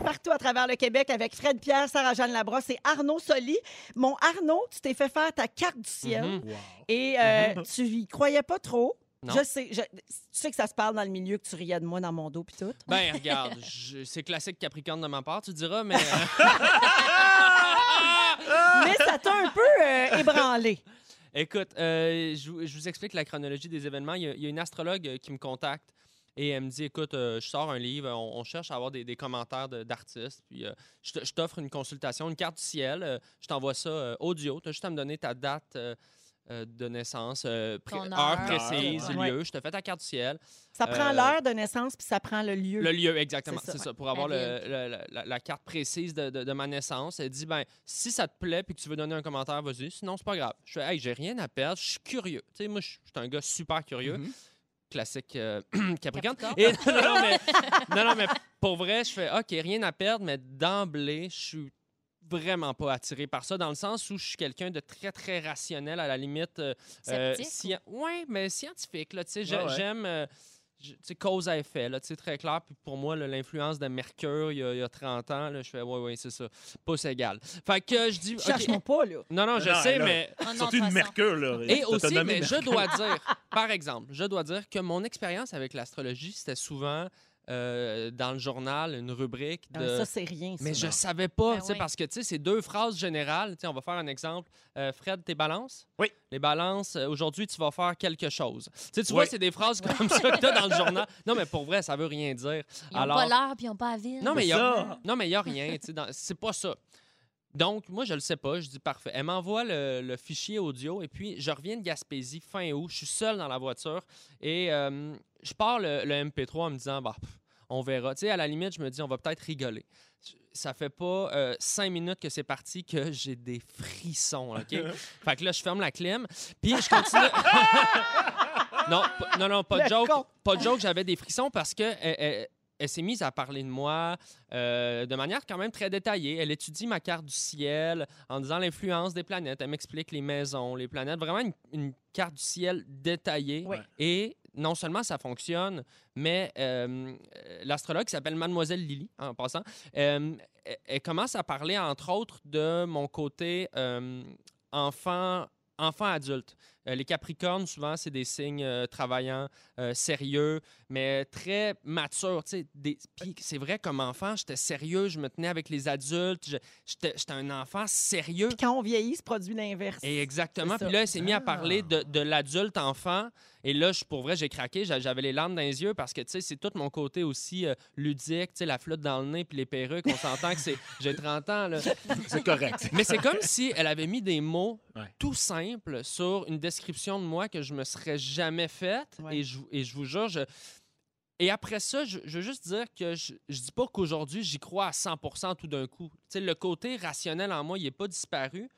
Partout à travers le Québec avec Fred Pierre, Sarah-Jeanne Labrosse et Arnaud Soli. Mon Arnaud, tu t'es fait faire ta carte du ciel Mhm. Wow. et euh, tu y croyais pas trop? Non. Je sais, je- tu sais que ça se parle dans le milieu, que tu riais de moi dans mon dos puis tout. Ben, regarde, c'est classique Capricorne de ma part, tu diras, mais. euh, Mais ça t'a un peu euh, ébranlé. Écoute, euh, je, vous- je vous explique la chronologie des événements. Il y a, il y a une astrologue qui me contacte et elle me dit Écoute, euh, je sors un livre, on, on cherche à avoir des, des commentaires de- d'artistes, puis euh, je t'offre une consultation, une carte du ciel, euh, je t'envoie ça audio. Tu as juste à me donner ta date. de naissance, pré- heure heure. précise, lieu. Je te fais ta carte du ciel. Ça prend l'heure de naissance puis ça prend le lieu. Le lieu, exactement. C'est ça, pour avoir La le- le- la, la- la carte précise de, de- de ma naissance. Elle dit, ben, si ça te plaît puis que tu veux donner un commentaire, vas-y. Sinon, c'est pas grave. Je fais, hey, j'ai rien à perdre. Je suis curieux. Tu sais, moi, je suis un gars super curieux. Mhm. Classique euh, Capricorne. Capricorne. Et, non, non, mais, non, non, mais pour vrai, je fais, OK, rien à perdre, mais d'emblée, je suis vraiment pas attiré par ça, dans le sens où je suis quelqu'un de très, très rationnel, à la limite. euh, euh, ouais, mais scientifique, là, tu sais, j'ai- Ouais, ouais. j'aime... euh, sais, cause à effet, là, tu sais, très clair. Puis pour moi, l'influence de Mercure, il y, a, il y a 30 ans, là, je fais, ouais, ouais, c'est ça. Pouce égal. Fait que je dis. Cherche-moi pas, là. Non, non, je Non, sais, là- mais non, Surtout de une. Mercure, là. et aussi, mais je dois dire, par exemple, je dois dire que mon expérience avec l'astrologie, c'était souvent euh, dans le journal, une rubrique Ah, de. Ça, c'est rien. ça. mais je non. savais pas, Ben tu sais, oui. parce que tu sais, c'est deux phrases générales. Tu sais, on va faire un exemple. Euh, Fred, tes balances? Oui. Les balances, euh, aujourd'hui, tu vas faire quelque chose. Tu sais, tu vois, c'est des phrases comme ça que tu as dans le journal. Non, mais pour vrai, ça veut rien dire. Ils n'ont Alors- pas l'heure puis ils n'ont pas la ville. Non, mais il y a, a rien. tu sais, dans- C'est pas ça. Donc, moi, je le sais pas. Je dis parfait. Elle m'envoie le, le fichier audio et puis je reviens de Gaspésie fin août. Je suis seul dans la voiture et euh, je pars le, le MP3 en me disant, bah, pff, on verra. Tu sais, à la limite, je me dis, on va peut-être rigoler. Ça fait pas euh, cinq minutes que c'est parti que j'ai des frissons, OK? fait que là, je ferme la clim, puis je continue... non, pas- non, non, pas de joke. Pas de joke, j'avais des frissons parce que elle, elle- s'est mise à parler de moi euh, de manière quand même très détaillée. Elle étudie ma carte du ciel en disant l'influence des planètes. Elle m'explique les maisons, les planètes. Vraiment une, une carte du ciel détaillée. Et non seulement ça fonctionne, mais euh, l'astrologue qui s'appelle Mademoiselle Lily, en passant, euh, elle, elle commence à parler, entre autres, de mon côté euh, enfant, enfant adulte. Euh, les Capricornes, souvent, c'est des signes euh, travaillants, euh, sérieux, mais très matures. tu sais, des- Puis c'est vrai, comme enfant, j'étais sérieux, je me tenais avec les adultes, j'étais un enfant sérieux. Puis quand on vieillit, se produit l'inverse. Et exactement. Puis là, elle s'est mis à parler de, de l'adulte enfant. Et là, je, pour vrai, j'ai craqué. J'a- J'avais les larmes dans les yeux parce que, tu sais, c'est tout mon côté aussi euh, ludique. Tu sais, la flotte dans le nez puis les perruques. On s'entend que c'est... J'ai 30 ans, là. C'est correct. Mais c'est comme si elle avait mis des mots Ouais. tout simples sur une description de moi que je me serais jamais faite. Ouais. Et, je, et je vous jure, je... Et après ça, je, je veux juste dire que je, je dis pas qu'aujourd'hui, j'y crois à 100% tout d'un coup. Tu sais, le côté rationnel en moi, il n'est pas disparu.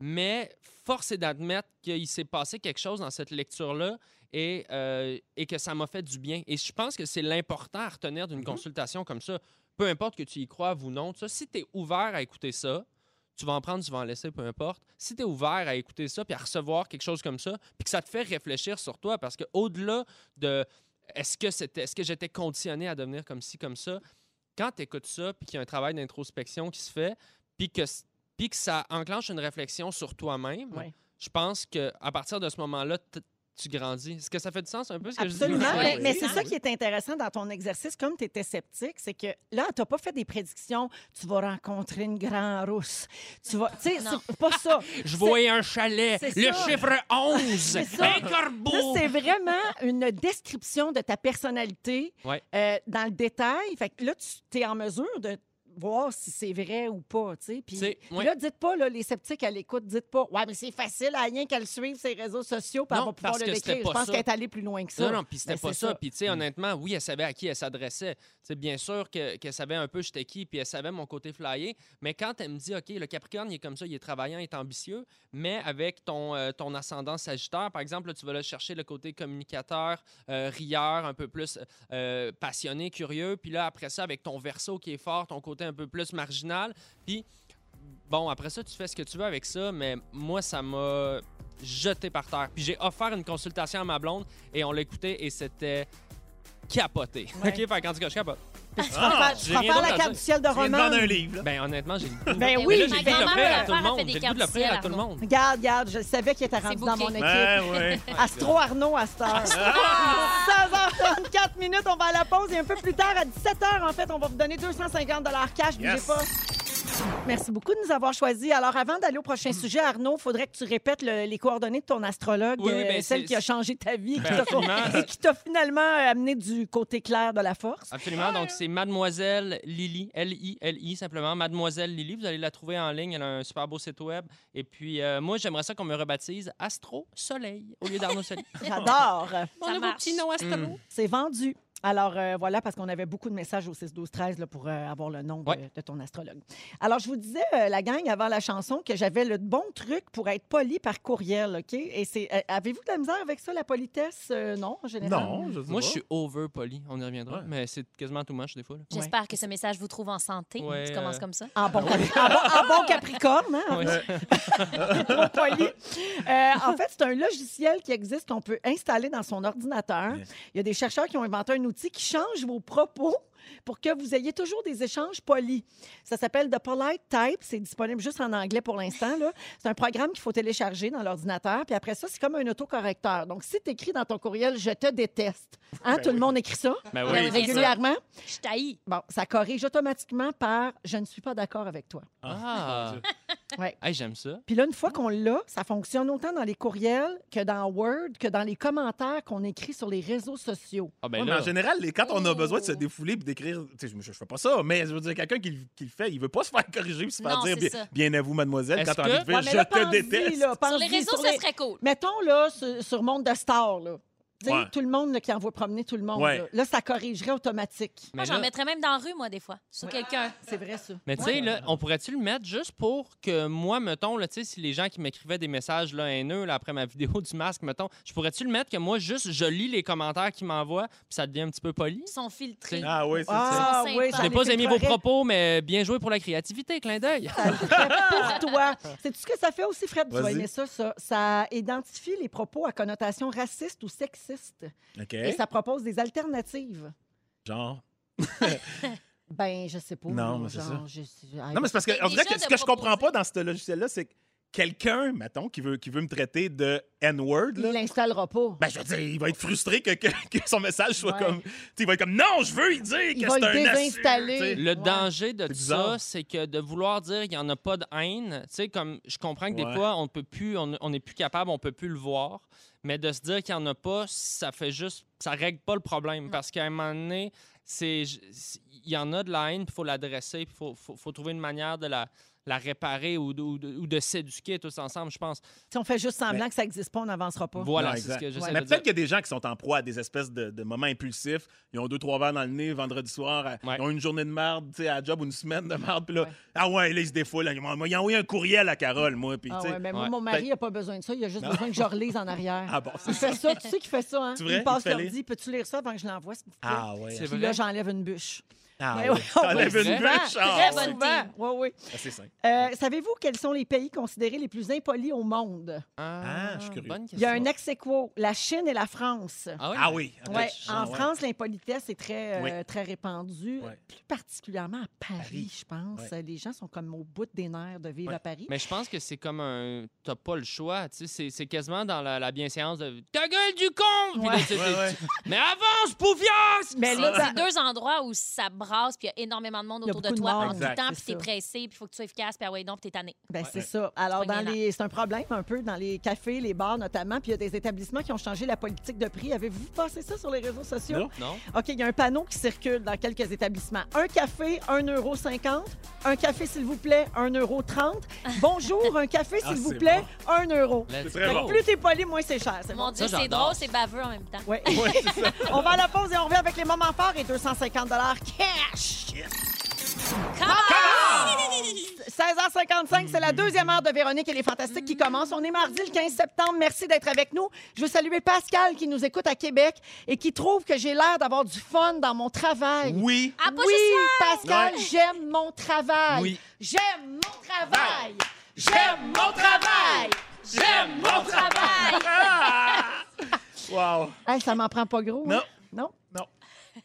Mais force est d'admettre qu'il s'est passé quelque chose dans cette lecture-là et, euh, et que ça m'a fait du bien. Et je pense que c'est l'important à retenir d'une consultation comme ça. Peu importe que tu y crois ou non, ça, si tu es ouvert à écouter ça, tu vas en prendre, tu vas en laisser, peu importe. Si tu es ouvert à écouter ça puis à recevoir quelque chose comme ça, puis que ça te fait réfléchir sur toi, parce que au-delà de est-ce que c'était est-ce que j'étais conditionné à devenir comme ci, comme ça, quand tu écoutes ça, puis qu'il y a un travail d'introspection qui se fait, puis que, puis que ça enclenche une réflexion sur toi-même, je pense qu'à partir de ce moment-là, tu grandis. Est-ce que ça fait du sens un peu ce que Absolument. je dis? Mais, Oui, mais c'est ça qui est intéressant dans ton exercice, comme tu étais sceptique, c'est que là, tu n'as pas fait des prédictions. Tu vas rencontrer une grande rousse. Tu vas. Tu sais, c'est pas ça. Je voyais un chalet, le ça. chiffre 11, C'est ça. un corbeau. Là, c'est vraiment une description de ta personnalité Ouais. euh, dans le détail. Fait que là, tu es en mesure de voir si c'est vrai ou pas, tu sais. Puis là, dites pas, là, les sceptiques à l'écoute, dites pas, ouais, mais c'est facile, à rien qu'elle suive ses réseaux sociaux, puis elle va pouvoir le décrire. Je pense qu'elle est allée plus loin que ça. Non, non, puis c'était Ben, pas ça. ça. Puis, tu sais, honnêtement, oui, elle savait à qui elle s'adressait. C'est bien sûr que- qu'elle savait un peu j'étais qui, puis elle savait mon côté flyé. Mais quand elle me dit, OK, le Capricorne, il est comme ça, il est travaillant, il est ambitieux, mais avec ton, euh, ton ascendant Sagittaire, par exemple, là, tu vas là chercher le côté communicateur, euh, rieur, un peu plus euh, passionné, curieux. Puis là, après ça, avec ton verso qui est fort, ton côté un peu plus marginal. Puis, bon, après ça, tu fais ce que tu veux avec ça, mais moi, ça m'a jeté par terre. Puis j'ai offert une consultation à ma blonde et on l'a écouté et c'était capoté. Ouais. OK, fait qu'en tout cas, je capote. Puis tu Ah, vas faire, tu la carte du ciel de Tu viens de roman. vendre un livre. là. Ben honnêtement, j'ai le goût. Ben Mais oui, là, j'ai le goût de grand-mère, l'offrir à elle tout le fait monde. des J'ai le goût de cartes l'offrir à tout le monde. Regarde, regarde, je savais qu'il était rendu dans mon équipe. Ben ouais. Astro Arnaud à cette heure. 16h34 minutes, on va à la pause et un peu plus tard, à 17h, en fait, on va vous donner 250 cash. Bougez pas. Merci beaucoup de nous avoir choisis. Alors, avant d'aller au prochain sujet, Arnaud, il faudrait que tu répètes le- les coordonnées de ton astrologue, Oui, oui, euh, ben, celle c'est- qui a changé ta vie et qui Ben, t'a- absolument. et qui t'a finalement amené du côté clair de la force. Absolument. Donc, c'est Mademoiselle Lily, L-I-L-I, simplement. Mademoiselle Lily. Vous allez la trouver en ligne. Elle a un super beau site web. Et puis, euh, moi, j'aimerais ça qu'on me rebaptise Astro Soleil au lieu d'Arnaud Soleil. J'adore. Mon nouveau marche. petit nom Astro. Mm. C'est vendu. Alors euh, voilà, parce qu'on avait beaucoup de messages au 6 12 13 là, pour euh, avoir le nom de, Ouais. de ton astrologue. Alors je vous disais euh, la gang avant la chanson que j'avais le bon truc pour être poli par courriel, OK? Et c'est euh, avez-vous de la misère avec ça la politesse Euh, non en général? Non, je sais Moi, pas. je suis over poli. On y reviendra. Ouais. Mais c'est quasiment too much des fois. J'espère que ce message vous trouve en santé. Ouais, tu commences comme ça. En bon, Capri- en bon- en bon Capricorne, hein? Ouais. trop poli. Euh, en fait, c'est un logiciel qui existe qu'on peut installer dans son ordinateur. Il y a des chercheurs qui ont inventé un outil qui change vos propos pour que vous ayez toujours des échanges polis. Ça s'appelle The Polite Type. C'est disponible juste en anglais pour l'instant. C'est un programme qu'il faut télécharger dans l'ordinateur. Puis après ça, c'est comme un autocorrecteur. Donc, si tu écris dans ton courriel « Je te déteste hein, Ben tout le monde écrit ça? Ben oui. sûr. régulièrement? Je t'haïs. Bon, ça corrige automatiquement par « Je ne suis pas d'accord avec toi Ah. Ouais. Hey, j'aime ça. ». Puis là, une fois qu'on l'a, ça fonctionne autant dans les courriels que dans Word, que dans les commentaires qu'on écrit sur les réseaux sociaux. Ah, ben Ouais, mais en général, les- quand on a Oh. besoin de se défouler et d'écrire, tu sais, je, je fais pas ça, mais je veux dire, quelqu'un qui, le- qui le fait, il veut pas se faire corriger et se faire Non, dire c'est bien, ça. bien à vous, mademoiselle, Est-ce quand on a envie de que- faire Ouais, mais je là, te pense-y, déteste. là, Sur pense-y les réseaux, sur ça serait cool. Mettons, là, sur, sur Monde de Star, là. Tu sais, Ouais. tout le monde là, qui envoie promener tout le monde. Ouais. Là. Là, ça corrigerait automatique. Moi, Mais j'en là- mettrais même dans la rue, moi, des fois, sur quelqu'un. C'est vrai, ça. Mais tu sais, là, on pourrait-tu le mettre juste pour que moi, mettons, là, tu sais, si les gens qui m'écrivaient des messages là, haineux là, après ma vidéo du masque, mettons, je pourrais-tu le mettre que moi, juste, je lis les commentaires qu'ils m'envoient, puis ça devient un petit peu poli? Ils sont filtrés. Ah oui, c'est ça. Ah, Ils sont oui, sympas. ça Je n'ai les pas aimé vos filtrerait. propos, mais bien joué pour la créativité, clin d'œil. Pour toi. C'est tout ce que ça fait aussi, Fred? Tu vas Vas-y. aimer ça, ça. Ça identifie les propos à connotation raciste ou sexiste. OK. Et ça propose des alternatives. Genre? Ben, je sais pas. Non, mais c'est genre, je- Non, mais c'est parce que, Mais on dirait déjà que ce que je comprends pas dans ce logiciel-là, c'est que quelqu'un, mettons, qui veut, qui veut me traiter de N-word, Il l'installera pas. ben, je veux dire, il va être frustré que, que, que son message soit Ouais. comme. Il va être comme non, je veux y dire Il que va c'est le un désinstaller. Le Ouais. danger de ça, c'est que de vouloir dire qu'il n'y en a pas de haine, tu sais, comme je comprends que des fois, on peut plus, on on n'est plus capable, on peut plus le voir, mais de se dire qu'il n'y en a pas, ça fait juste, ça règle pas le problème. Parce qu'à un moment donné, c'est, il y en a de la haine, puis il faut l'adresser, puis il faut, faut, faut trouver une manière de la, la réparer ou de, ou de- ou de s'éduquer tous ensemble, je pense. Si on fait juste semblant Mais- que ça n'existe pas, on n'avancera pas. Voilà, c'est ce exact. que j'essaie Ouais. Mais peut-être qu'il y a des gens qui sont en proie à des espèces de, de moments impulsifs. Ils ont deux, trois verres dans le nez vendredi soir. à- Ouais. Ils ont une journée de merde, tu sais, à job ou une semaine de merde. Puis là, Ouais. ah ouais, là, ils se défoulent. Ils ont envoyé un courriel à Carole, moi. Puis, Ah tu sais, ouais, mais moi, mon mari n'a pas besoin de ça. Il a juste Non. besoin que je relise en arrière. Ah bon, c'est Il fait ça. Tu sais qu'il fait ça, hein? Vrai? Il passe Il te fait l'ordi. Peux-tu lire ça avant que je l'envoie, s'il vous plaît? Ah ouais. C'est Puis vrai? là, j'enlève une bûche. Ah Mais oui, une souvent, bûche. Ah, Très ouais. souvent. Oui, oui. Ah, simple. Euh, Savez-vous quels sont les pays considérés les plus impolis au monde? Ah, je suis curieux. bonne Il y a question. un ex aequo, la Chine et la France. Ah oui? Ah oui. ok. Ouais, Ah, en. France, l'impolitesse est très, euh, très répandue, plus particulièrement à Paris, Paris. je pense. Les gens sont comme au bout des nerfs de vivre à Paris. Mais je pense que c'est comme un. T'as pas le choix. Tu sais, c'est- quasiment dans la, la bienséance de. Ta gueule du con! Là. Mais avance, poufiasse! Mais C'est là, c'est deux endroits où ça brasse, puis il y a énormément de monde autour de toi en tout temps, puis C'est t'es pressé, puis il faut que tu sois efficace, puis ah ouais, non, puis t'es tanné. Ben, Ouais. c'est ça. Alors, dans les... c'est un problème un peu dans les cafés, les bars notamment. Puis il y a des établissements qui ont changé la politique de prix. Avez-vous passé ça sur les réseaux sociaux? Non. Non? OK, il y a un panneau qui circule dans quelques établissements. Un café, 1,50 Un café, s'il vous plaît, 1,30 Bonjour, un café, Ah, s'il vous plaît, 1 euro. Plus t'es poli, moins c'est cher. C'est Mon bon. Dieu, c'est drôle, c'est baveux en même temps. Ouais. Ouais, c'est ça. on va à la pause et on revient avec les moments forts et 250 cash. 16h55, c'est la deuxième heure de Véronique et les Fantastiques qui commence. On est mardi le 15 septembre. Merci d'être avec nous. Je veux saluer Pascal qui nous écoute à Québec et qui trouve que j'ai l'air d'avoir du fun dans mon travail. Oui. Ah, pas oui, juste Pascal, Ouais. j'aime mon travail. Oui. J'aime mon travail. J'aime mon travail. J'aime mon travail. Wow. Hey, ça m'en prend pas gros. hein? Non. Non? Non?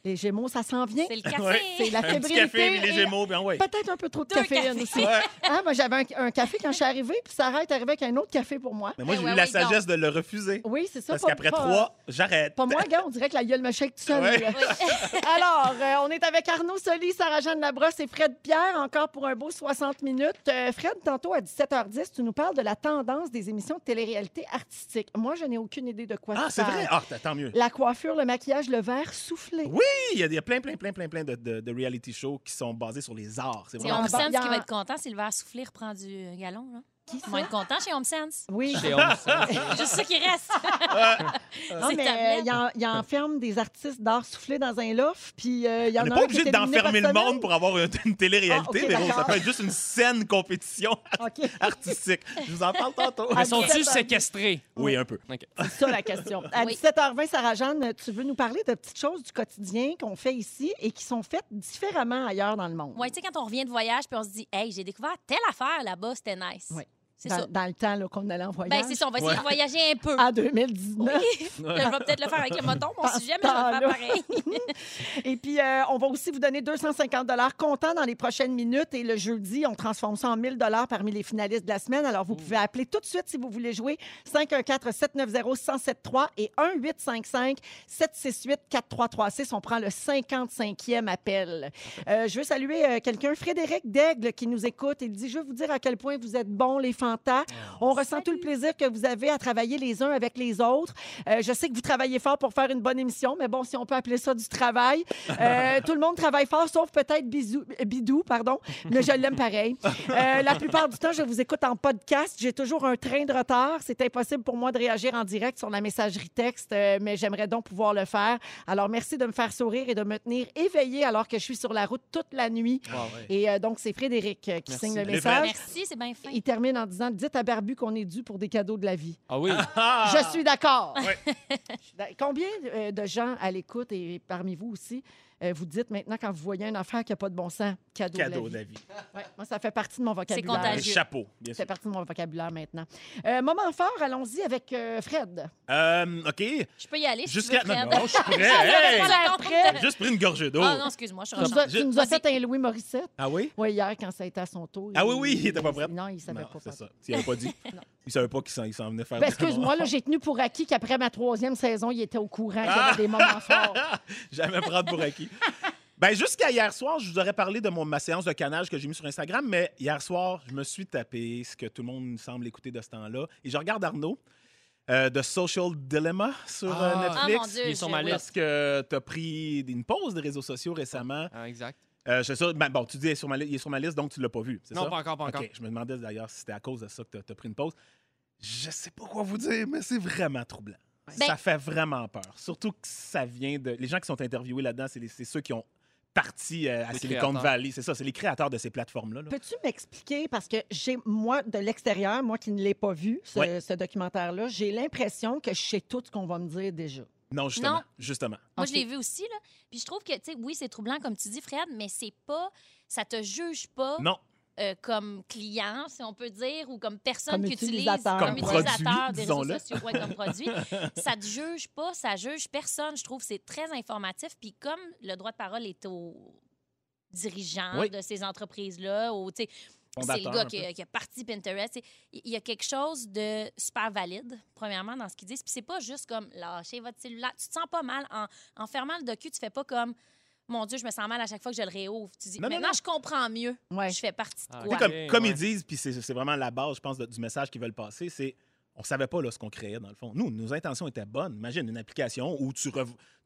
Les Gémeaux, ça s'en vient. C'est le café. Ouais. C'est la Un petit fébrilité. café, puis les Gémeaux, bien ouais. Peut-être un peu trop de Deux caféine cafés. aussi. Ouais. Ah, moi, j'avais un, un café quand je suis arrivée, puis Sarah est arrivée avec un autre café pour moi. Mais moi, Eh j'ai ouais, eu la donc. sagesse de le refuser. Oui, c'est ça. Parce pas- qu'après trois, j'arrête. Pas moi, gars, on dirait que la gueule me shake tout seul. Alors, euh, on est avec Arnaud Soli, Sarah-Jeanne Labrosse et Fred Pierre, encore pour un beau 60 minutes. Euh, Fred, tantôt à 17h10, tu nous parles de la tendance des émissions de télé-réalité artistique. Moi, je n'ai aucune idée de quoi Ah, tu c'est vrai? Ah, tant mieux. La coiffure, le maquillage, le verre soufflé. Oui, il y, a, il y a plein, plein, plein, plein, plein de, de, de reality shows qui sont basés sur les arts. C'est vraiment. Sense Il y a qui va être content si le verre soufflé reprend du galon. Là. Qui Ils vont être contents chez Home Sense. Oui. Chez Home Sense. Juste ça qui reste. Non, mais euh, il en- il enferme des artistes d'art soufflé dans un loft, puis euh, il y en On n'est pas obligé d'enfermer le monde pour avoir une, une télé-réalité, Ah, ok, Véro. Ça peut être juste une saine compétition artistique. Je vous en parle tantôt. Mais sont-ils 17h10. séquestrés? Oui, un peu. C'est ça la question. À Oui. 17h20, Sarah-Jeanne, tu veux nous parler de petites choses du quotidien qu'on fait ici et qui sont faites différemment ailleurs dans le monde? Ouais, tu sais, quand on revient de voyage puis on se dit, hey, j'ai découvert telle affaire là-bas, c'était nice. Oui. C'est Dans, ça. dans le temps qu'on allait en voyage. Ben, c'est ça, on va essayer Ouais. de voyager un peu. En 2019. Là, je vais peut-être le faire avec le moton, mon sujet, mais je vais le faire pareil. Et puis, euh, on va aussi vous donner 250 dollars comptant dans les prochaines minutes. Et le jeudi, on transforme ça en 1000 dollars parmi les finalistes de la semaine. Alors, vous pouvez appeler tout de suite si vous voulez jouer 514-790-1073 et 1-855-768-4336. On prend le 55e appel. Euh, je veux saluer euh, quelqu'un, Frédéric Daigle, qui nous écoute. Il dit, je veux vous dire à quel point vous êtes bons, les fantas. On ressent tout le plaisir que vous avez à travailler les uns avec les autres. Euh, je sais que vous travaillez fort pour faire une bonne émission, mais bon, si on peut appeler ça du travail. Euh, tout le monde travaille fort, sauf peut-être Bidou, pardon, mais je l'aime pareil. Euh, la plupart du temps, je vous écoute en podcast. J'ai toujours un train de retard. C'est impossible pour moi de réagir en direct sur la messagerie texte, mais j'aimerais donc pouvoir le faire. Alors, merci de me faire sourire et de me tenir éveillée alors que je suis sur la route toute la nuit. Et euh, donc, c'est Frédéric qui Merci. signe le message. Merci, c'est bien fin. Il termine en disant Dites à Barbu qu'on est dû pour des cadeaux de la vie. Ah oui. Ah! Je suis d'accord. Combien euh, de gens à l'écoute et parmi vous aussi, euh, vous dites maintenant quand vous voyez une affaire qui n'a pas de bon sens, cadeau, Cadeau de de la vie. Ouais, moi, ça fait partie de mon vocabulaire. Un contagieux. chapeau, bien Ça fait partie de mon vocabulaire maintenant. Euh, moment fort, allons-y avec euh, Fred. Euh, OK. Je peux y aller si Jusqu'à. Non, non, je suis prêt. Hey! prête. Juste pris une gorgée d'eau. Ah non, excuse-moi, je suis Tu nous as, je- tu nous as Vas-y. fait un Louis Morissette. Ah oui? Oui, hier, quand ça a été à son tour. Ah oui, oui, il était pas prêt. Non, il savait Non, pas. c'est ça. Il n'avait pas dit. Il savait pas qu'il s'en, venait faire Ben, excuse-moi, là, j'ai tenu pour acquis qu'après ma troisième saison, il était au courant qu'il y avait des moments forts. Jamais prendre pour acquis. Ben, jusqu'à hier soir, je vous aurais parlé de mon, ma séance de canage que j'ai mis sur Instagram, mais hier soir, je me suis tapé ce que tout le monde semble écouter de ce temps-là. Et je regarde Arnaud euh, de Social Dilemma sur euh, Ah. Ah, Netflix. mon Dieu. Il est sur je- ma oui. liste. Parce que tu as pris une pause des réseaux sociaux récemment. Ah, exact. Euh, c'est ça. Ben, bon, tu dis il est sur ma, li- il est sur ma liste, donc tu l'as pas vu. C'est Non, ça? pas encore, pas encore. OK. Je me demandais d'ailleurs si c'était à cause de ça que tu as pris une pause. Je sais pas quoi vous dire, mais c'est vraiment troublant. Ben- Ça fait vraiment peur. Surtout que ça vient de. Les gens qui sont interviewés là-dedans, c'est les- c'est ceux qui ont parti euh, à Les Silicon créateurs. Valley. C'est ça, c'est les créateurs de ces plateformes-là. là. Peux-tu m'expliquer, parce que j'ai, moi, de l'extérieur, moi qui ne l'ai pas vu, ce, Ouais. ce documentaire-là, j'ai l'impression que je sais tout ce qu'on va me dire déjà. Non, justement. Non. Justement. Moi, je l'ai vu aussi, là. Puis je trouve que, tu sais, oui, c'est troublant, comme tu dis, Fred, mais c'est pas. Ça te juge pas Non. euh, comme client, si on peut dire, ou comme personne Comme qui utilise. utilisateur. Comme, Comme utilisateur produit, des réseaux sociaux, ouais, comme produit. ça te juge pas, ça juge personne. Je trouve que c'est très informatif. Puis comme le droit de parole est au dirigeant Oui. de ces entreprises-là, ou, tu sais, c'est le gars qui qui a parti Pinterest. Il y a quelque chose de super valide, premièrement, dans ce qu'ils disent. Puis c'est pas juste comme lâcher votre cellulaire. Tu te sens pas mal. En, en fermant le docu, tu fais pas comme mon Dieu, je me sens mal à chaque fois que je le réouvre. Tu dis Non, maintenant, non. je comprends mieux. Ouais. Je fais partie de Ah, quoi. Ok, comme, comme ouais. ils disent, puis c'est vraiment la base, je pense, de- du message qu'ils veulent passer, c'est on savait pas là, ce qu'on créait, dans le fond. Nous, nos intentions étaient bonnes. Imagine une application où tu,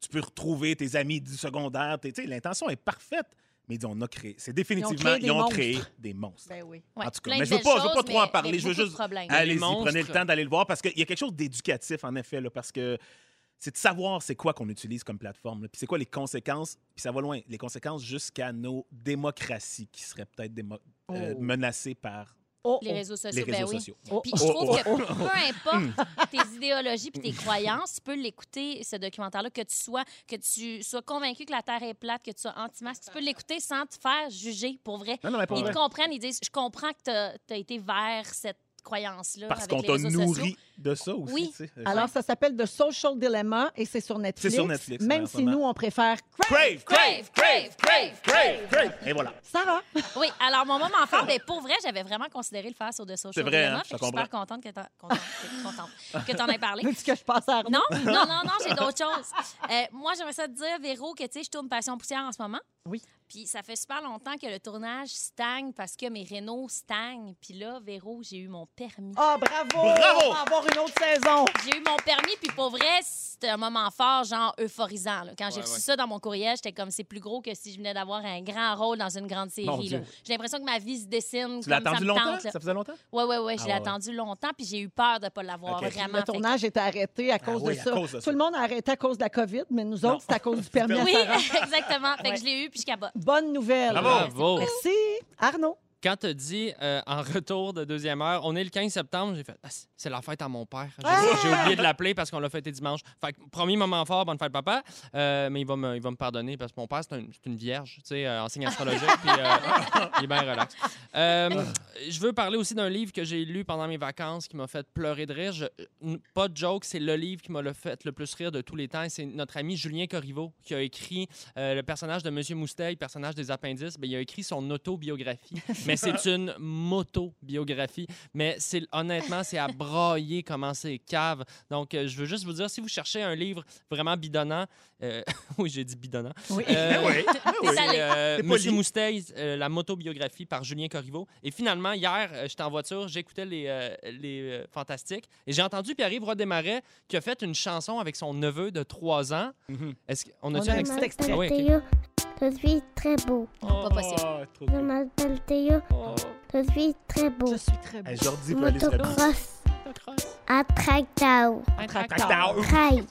tu peux retrouver tes amis du secondaire. t'es- tu sais, L'intention est parfaite, mais ils disent, on a créé. C'est définitivement, créé des ils ont monstres. créé des monstres. Ben oui. Ouais, En tout cas, plein mais je veux belles pas- je veux pas trop en parler, je veux juste- Allez-y, prenez le temps d'aller le voir parce qu'il y a quelque chose d'éducatif, en effet, là, parce que c'est de savoir c'est quoi qu'on utilise comme plateforme, puis c'est quoi les conséquences, puis ça va loin, les conséquences jusqu'à nos démocraties qui seraient peut-être démo- euh, Oh. menacées par Oh, Les oh, réseaux sociaux, les ben oui. oh, Puis je trouve oh, que oh. peu importe tes idéologies puis tes croyances, tu peux l'écouter, ce documentaire-là, que tu sois que tu sois convaincu que la Terre est plate, que tu sois anti-masque, tu peux l'écouter sans te faire juger, pour vrai. Non, non, mais pour Ils vrai. te comprennent, ils disent Je comprends que tu as, été vers cette croyance-là. Parce qu'on t'a sociaux. nourri de ça aussi. Oui. tu sais. Alors, ça s'appelle The Social Dilemma et c'est sur Netflix. sur Netflix, Même en si nous, on préfère Crave, crave, crave, crave, crave, crave. Et voilà. Sarah? Oui, alors mon moment fort, ben, pour vrai, j'avais vraiment considéré le faire sur The Social C'est vrai, Dilemma, hein, je suis super contente que contente, que t'en aies parlé. Veux-tu que je passe à Arnaud? Non, non, non, non, j'ai d'autres choses. Euh, moi, j'aimerais ça te dire, Véro, que tu sais, je tourne Passion Poussière en ce moment. Oui. Puis ça fait super longtemps que le tournage stagne parce que mes Renault stagnent. Puis là, Véro, j'ai eu mon permis. Ah, bravo! Bravo! On va avoir une autre saison. J'ai eu mon permis, puis pour vrai, c'était un moment fort, genre euphorisant. là. Quand j'ai reçu ouais. ça dans mon courriel, j'étais comme c'est plus gros que si je venais d'avoir un grand rôle dans une grande série. J'ai l'impression que ma vie se dessine. Tu l'as ça attendu longtemps? tente. Ça faisait longtemps? Ouais, ouais, ouais, je Ah, l'ai ouais, attendu longtemps, puis j'ai eu peur de ne pas l'avoir vraiment. Le que- tournage était arrêté à cause oui, de ça. cause de Tout ça. le monde a arrêté à cause de la COVID, mais nous Non. autres, c'est à cause du permis à Oui, exactement. Fait que je l'ai eu, puis je cabote. Bonne nouvelle. Bravo. Bravo. Merci. Arnaud. Quand tu dit euh, en retour de deuxième heure, on est le 15 septembre, j'ai fait Ah, c'est- la fête à mon père. J'ai Ah! oublié de l'appeler parce qu'on l'a fêté dimanche. Fait que, premier moment fort, bonne fête papa. Euh, mais il va, me, il va me pardonner parce que mon père, c'est un- une vierge, tu sais, euh, en signe astrologique. puis euh, il est bien relax. Je veux parler aussi d'un livre que j'ai lu pendant mes vacances qui m'a fait pleurer de rire. Je- pas de joke, c'est le livre qui m'a le fait le plus rire de tous les temps. C'est notre ami Julien Corriveau qui a écrit le personnage de Monsieur Mousteil, personnage des appendices. Ben, il a écrit son autobiographie, mais c'est une moto-biographie. Mais c'est honnêtement, c'est à brailler comment c'est cave. Donc, euh, je veux juste vous dire, si vous cherchez un livre vraiment bidonnant, euh, oui, j'ai dit bidonnant. Oui. Euh, oui. Euh, T'es Monsieur. Mousteil, euh, la motobiographie par Julien Corriveau. Et finalement, hier, euh, j'étais en voiture, j'écoutais les, euh, les euh, Fantastiques et j'ai entendu Pierre-Yves Roy Desmarais qui a fait une chanson avec son neveu de 3 ans. Mhm. Est-ce qu'on On a, a un extrait? extrait. Ah oui, ok. Je suis très beau. Pas possible. Oh, trop Je m'appelle Théo, Oh, je suis très beau. Je suis très beau. Hey, Jordi peut aller se habiller. Motocross à tracteur. Un tracteur. Trail,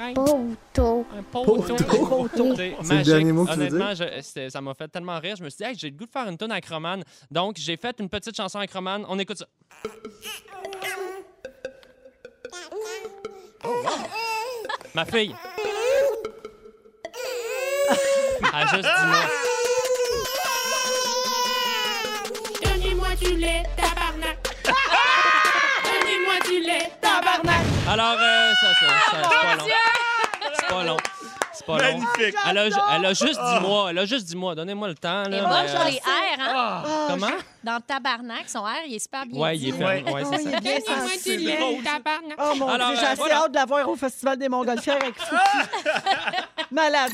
un poteau. Poteau. C'est le dernier mot que tu veux Honnêtement, je- ça m'a fait tellement rire. Je me suis dit, Hey, j'ai le goût de faire une tonne à Croman. Donc, j'ai fait une petite chanson à Croman. On écoute ça. Ma fille. Ah, juste dis-moi. Donnez-moi du lait, tabarnak. Donnez-moi du lait, tabarnak. Alors, euh, ça, ça, ça, c'est pas long. C'est pas long. C'est pas long. Magnifique. Elle a, elle a juste dit moi. Elle a juste dit moi. Donnez-moi le temps. Là, bonne mais, sur euh, les airs, hein? Ah, Comment? Dans Tabarnak, son air, il est super bien Ouais, dit. il est ferme. Ouais, Oh, c'est il ça. Donnez-moi du lait, tabarnak. Oh mon Alors, Dieu, j'ai euh, assez voilà. hâte de la voir au Festival des Montgolfières avec Fouki. Malade.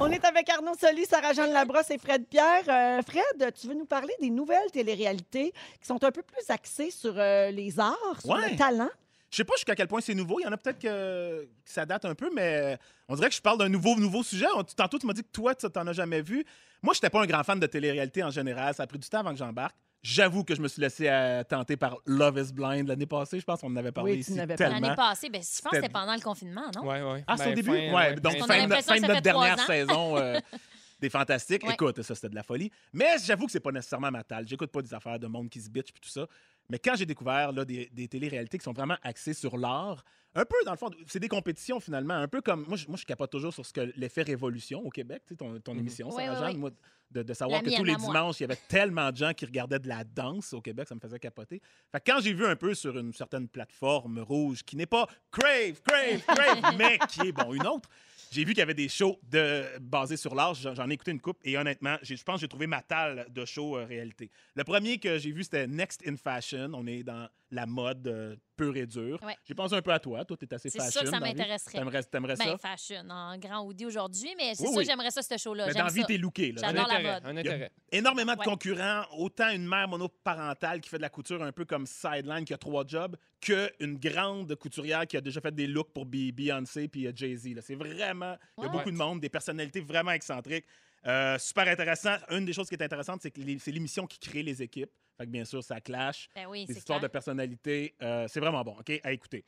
On est avec Arnaud Soli, Sarah-Jeanne Labrosse et Fred Pierre. Euh, Fred, tu veux nous parler des nouvelles téléréalités qui sont un peu plus axées sur euh, les arts, sur Ouais. le talent? Je sais pas jusqu'à quel point c'est nouveau. Il y en a peut-être que... que ça date un peu, mais on dirait que je parle d'un nouveau, nouveau sujet. Tantôt, tu m'as dit que toi, tu t'en as jamais vu. Moi, je n'étais pas un grand fan de télé-réalité en général. Ça a pris du temps avant que j'embarque. J'avoue que je me suis laissé euh, tenter par Love is Blind l'année passée. Je pense qu'on en avait parlé Oui, tu ici parlé. tellement. L'année passée, ben, je pense que C'était- pendant le confinement, non? Ouais, ouais. Ah, c'est Ben, au début? fin, ouais, donc fin- de, fin notre dernière saison euh, Fantastiques. Ouais. Écoute, ça, c'était de la folie. Mais j'avoue que c'est pas nécessairement ma talle. J'écoute pas des affaires de monde qui se bitch puis tout ça. Mais quand j'ai découvert là, des, des télé-réalités qui sont vraiment axées sur l'art, un peu, dans le fond, c'est des compétitions finalement, un peu comme. Moi, je, moi, je capote toujours sur ce que l'effet Révolution au Québec, tu sais, ton, ton Mhm. émission, Ouais, Sarah Jeanne, moi, de, de savoir La que tous les dimanches, il y avait tellement de gens qui regardaient de la danse au Québec, ça me faisait capoter. Fait que quand j'ai vu un peu sur une certaine plateforme rouge qui n'est pas Crave, Crave, Crave, mais qui est, bon, une autre, j'ai vu qu'il y avait des shows de, basés sur l'art. J'en ai écouté une coupe et honnêtement, je pense que j'ai trouvé ma talle de show euh, réalité. Le premier que j'ai vu, c'était Next in Fashion. On est dans la mode euh, pure et dure. Ouais. J'ai pensé un peu à toi. Toi, tu es assez C'est fashion. sûr que ça la m'intéresserait. T'aimerais, t'aimerais Ben, ça? fashion, en grand hoodie aujourd'hui, mais c'est Oui, sûr oui. que j'aimerais ça, ce show-là. Mais J'aime dans la vie, t'es looké. là. Un J'adore la intérêt, mode. un intérêt. énormément de Ouais. concurrents, autant une mère monoparentale qui fait de la couture un peu comme Sideline, qui a trois jobs, qu'une grande couturière qui a déjà fait des looks pour Be- Beyoncé puis euh, Jay-Z. là. C'est vraiment... Il y a Ouais. beaucoup de monde, des personnalités vraiment excentriques. Euh, super intéressant. Une des choses qui est intéressante, c'est que les- c'est l'émission qui crée les équipes. Fait que bien sûr, ça clash. Ben oui, c'est histoires clair. de personnalité. euh, c'est vraiment bon, OK? À écouter.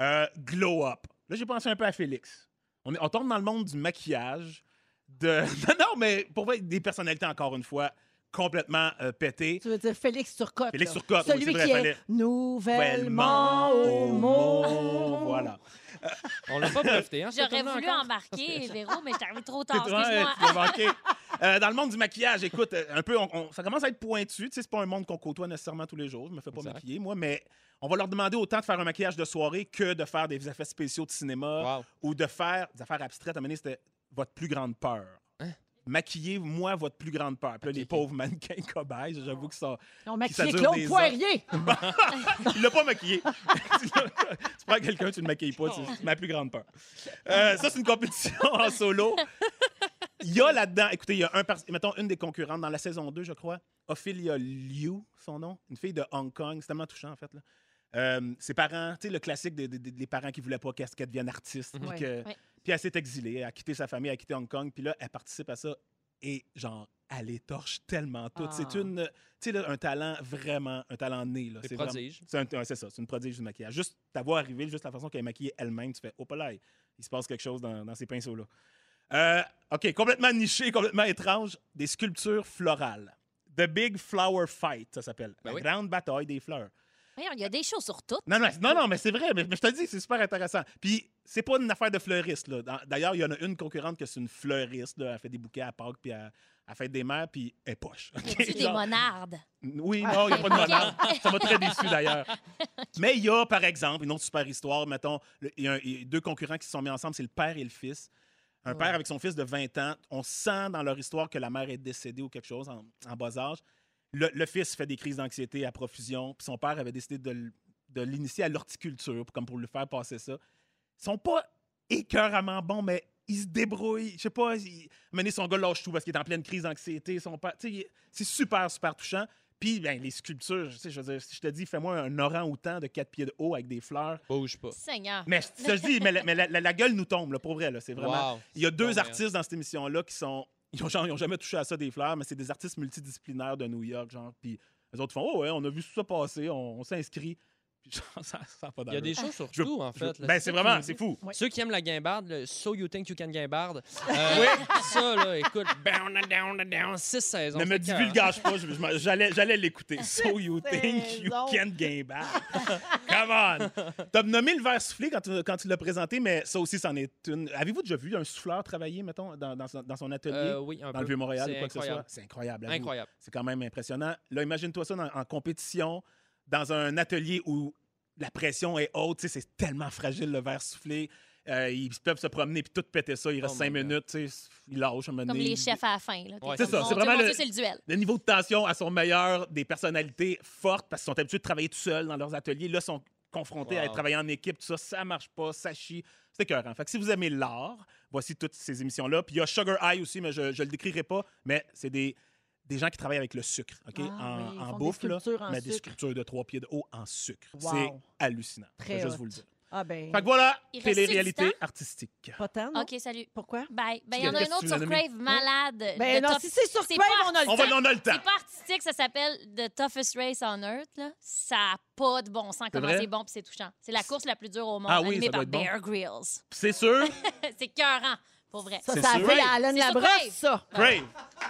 Euh, glow Up. Là, j'ai pensé un peu à Félix. On, est, on tombe dans le monde du maquillage. De... non, non, mais pour vrai, des personnalités, encore une fois, complètement euh, pété. Tu veux dire Félix Turcotte. Félix là. Turcotte, oui, Celui c'est vrai, qui est nouvellement au monde. Voilà. On l'a pas breveté, hein? J'aurais voulu encore? embarquer, Véro, mais j'étais arrivée trop tard. Excuse-moi. Euh, dans le monde du maquillage, écoute, euh, un peu, on- on- ça commence à être pointu. Tu sais, c'est pas un monde qu'on côtoie nécessairement tous les jours. Je me fais pas Exact. maquiller, moi, mais on va leur demander autant de faire un maquillage de soirée que de faire des effets spéciaux de cinéma Wow. ou de faire des affaires abstraites. À un moment donné, c'était votre plus grande peur. Hein? Maquillez, moi, votre plus grande peur. Puis là, les pauvres mannequins cobayes, j'avoue que ça. On maquillé Claude Poirier. Il l'a pas maquillé. tu prends quelqu'un, tu le maquilles pas. C'est ma plus grande peur. Euh, ça, c'est une compétition en solo. Il y a là-dedans, écoutez, il y a un, mettons, une des concurrentes dans la saison 2, je crois, Ophelia Liu, son nom, une fille de Hong Kong. C'est tellement touchant, en fait. Là. Euh, ses parents, tu sais, le classique des, des- des parents qui voulaient pas qu'elle devienne artiste. que- Ouais. Puis elle s'est exilée, elle a quitté sa famille, elle a quitté Hong Kong, puis là, elle participe à ça et, genre, elle étorche tellement tout. Ah. C'est une, tu sais, un talent vraiment, un talent né. C'est prodiges. c'est un- ouais, c'est ça, c'est une prodige du maquillage. Juste t'avoir arrivé, juste la façon qu'elle est maquillée elle-même, tu fais oh là, il se passe quelque chose dans, dans ces pinceaux-là. Euh, OK, complètement niché, complètement étrange, des sculptures florales. The Big Flower Fight, ça s'appelle. Ben la oui. grande bataille des fleurs. Voyons, Il y a des choses sur toutes. Non, non, non, non mais c'est vrai, mais, mais je te dis, c'est super intéressant. Puis, c'est pas une affaire de fleuriste. D'ailleurs, il y en a une concurrente que c'est une fleuriste. là. Elle fait des bouquets à Pâques, puis à, à Fête des Mères, puis elle est poche. OK? Y a-tu des monardes? oui, non, il n'y a pas de monarde. Ça m'a très déçu d'ailleurs. Mais il y a, par exemple, une autre super histoire. Mettons, il y, a un- il y a deux concurrents qui se sont mis ensemble, c'est le père et le fils. Un père avec son fils de 20 ans. On sent dans leur histoire que la mère est décédée ou quelque chose en, en bas âge. Le, le fils fait des crises d'anxiété à profusion. Puis son père avait décidé de, l'initier à l'horticulture, comme pour lui faire passer ça. Ils sont pas écœuramment bons, mais ils se débrouillent. Je sais pas, il... mener son gars lâche tout parce qu'il est en pleine crise d'anxiété. Son père, tu sais, il- c'est super, super touchant. Puis, ben, les sculptures, sais, je veux dire, si je te dis, fais-moi un orang-outan de 4 pieds de haut avec des fleurs. Bouge pas. Seigneur. Mais ça, je dis, mais, la, mais la- la- la gueule nous tombe, là, pour vrai. là, C'est vraiment. Wow. Il y a deux artistes dans cette émission-là qui sont. Ils ont, jamais touché à ça des fleurs, mais c'est des artistes multidisciplinaires de New York, genre. Puis les autres font, oh ouais, on a vu ça passer, on, on s'inscrit. Puis genre, ça n'a pas Il y a des choses sur Je- tout, en je- fait. là. Ben, c'est vraiment, c'est fou. Ouais. Ceux qui aiment la guimbarde, le So You Think You Can Guimbarde. Euh, Ça, là, écoute, down, down, down, six saisons. Ne me divulgage pas, je- je j'allais j'allais l'écouter. So you think you can back. Come on! T'as nommé le verre soufflé quand tu, quand tu l'as présenté, mais ça aussi, c'en est une. Avez-vous déjà vu un souffleur travailler, mettons, dans, dans son- dans son atelier? Euh, oui, un dans peu. le Vieux-Montréal ou C'est quoi que ce soit? incroyable. C'est incroyable. Incroyable. C'est quand même impressionnant. Là, imagine-toi ça dans- en compétition, dans un atelier où la pression est haute. tu sais, C'est tellement fragile, le verre soufflé. Euh, ils peuvent se promener puis tout péter ça. Il reste Oh cinq God. minutes. tu sais, Ils lâchent un moment Comme donné. les chefs à la fin. Ouais, c'est ça, c'est vraiment le- Dieu, le duel. le niveau de tension à son meilleur, des personnalités fortes parce qu'ils sont habitués de travailler tout seuls dans leurs ateliers. Là, sont confrontés à travailler en équipe, tout ça, ça marche pas, ça chie. C'est écœurant. Fait que si vous aimez l'art, voici toutes ces émissions-là. Puis il y a Sugar High aussi, mais je ne le décrirai pas, mais c'est des, des gens qui travaillent avec le sucre, OK? Ah en oui, en font des bouffe, là, sculptures en mais des sucre. sculptures de trois pieds de haut en sucre. Wow. C'est hallucinant. Je Très vais juste vous le dire. Ah ben, Fait que voilà, télé-réalité artistique. pas tant, non? OK, salut. Pourquoi? Bye. Ben, il y en a tu autre sur? Crave, malade. Ben non, top- si c'est sur Crave, pas- on a le On va, temps. on a le temps. C'est pas artistique, ça s'appelle The Toughest Race on Earth. Là. Ça n'a pas de bon sens comment c'est bon puis c'est touchant. C'est la course la plus dure au monde, Ah oui, animée ça doit par être bon. Bear Grylls. C'est sûr, c'est cœurant, pour vrai. Ça, C'est ça a sûr. fait à Alain C'est sur Labrosse, Crave. ça. Crave.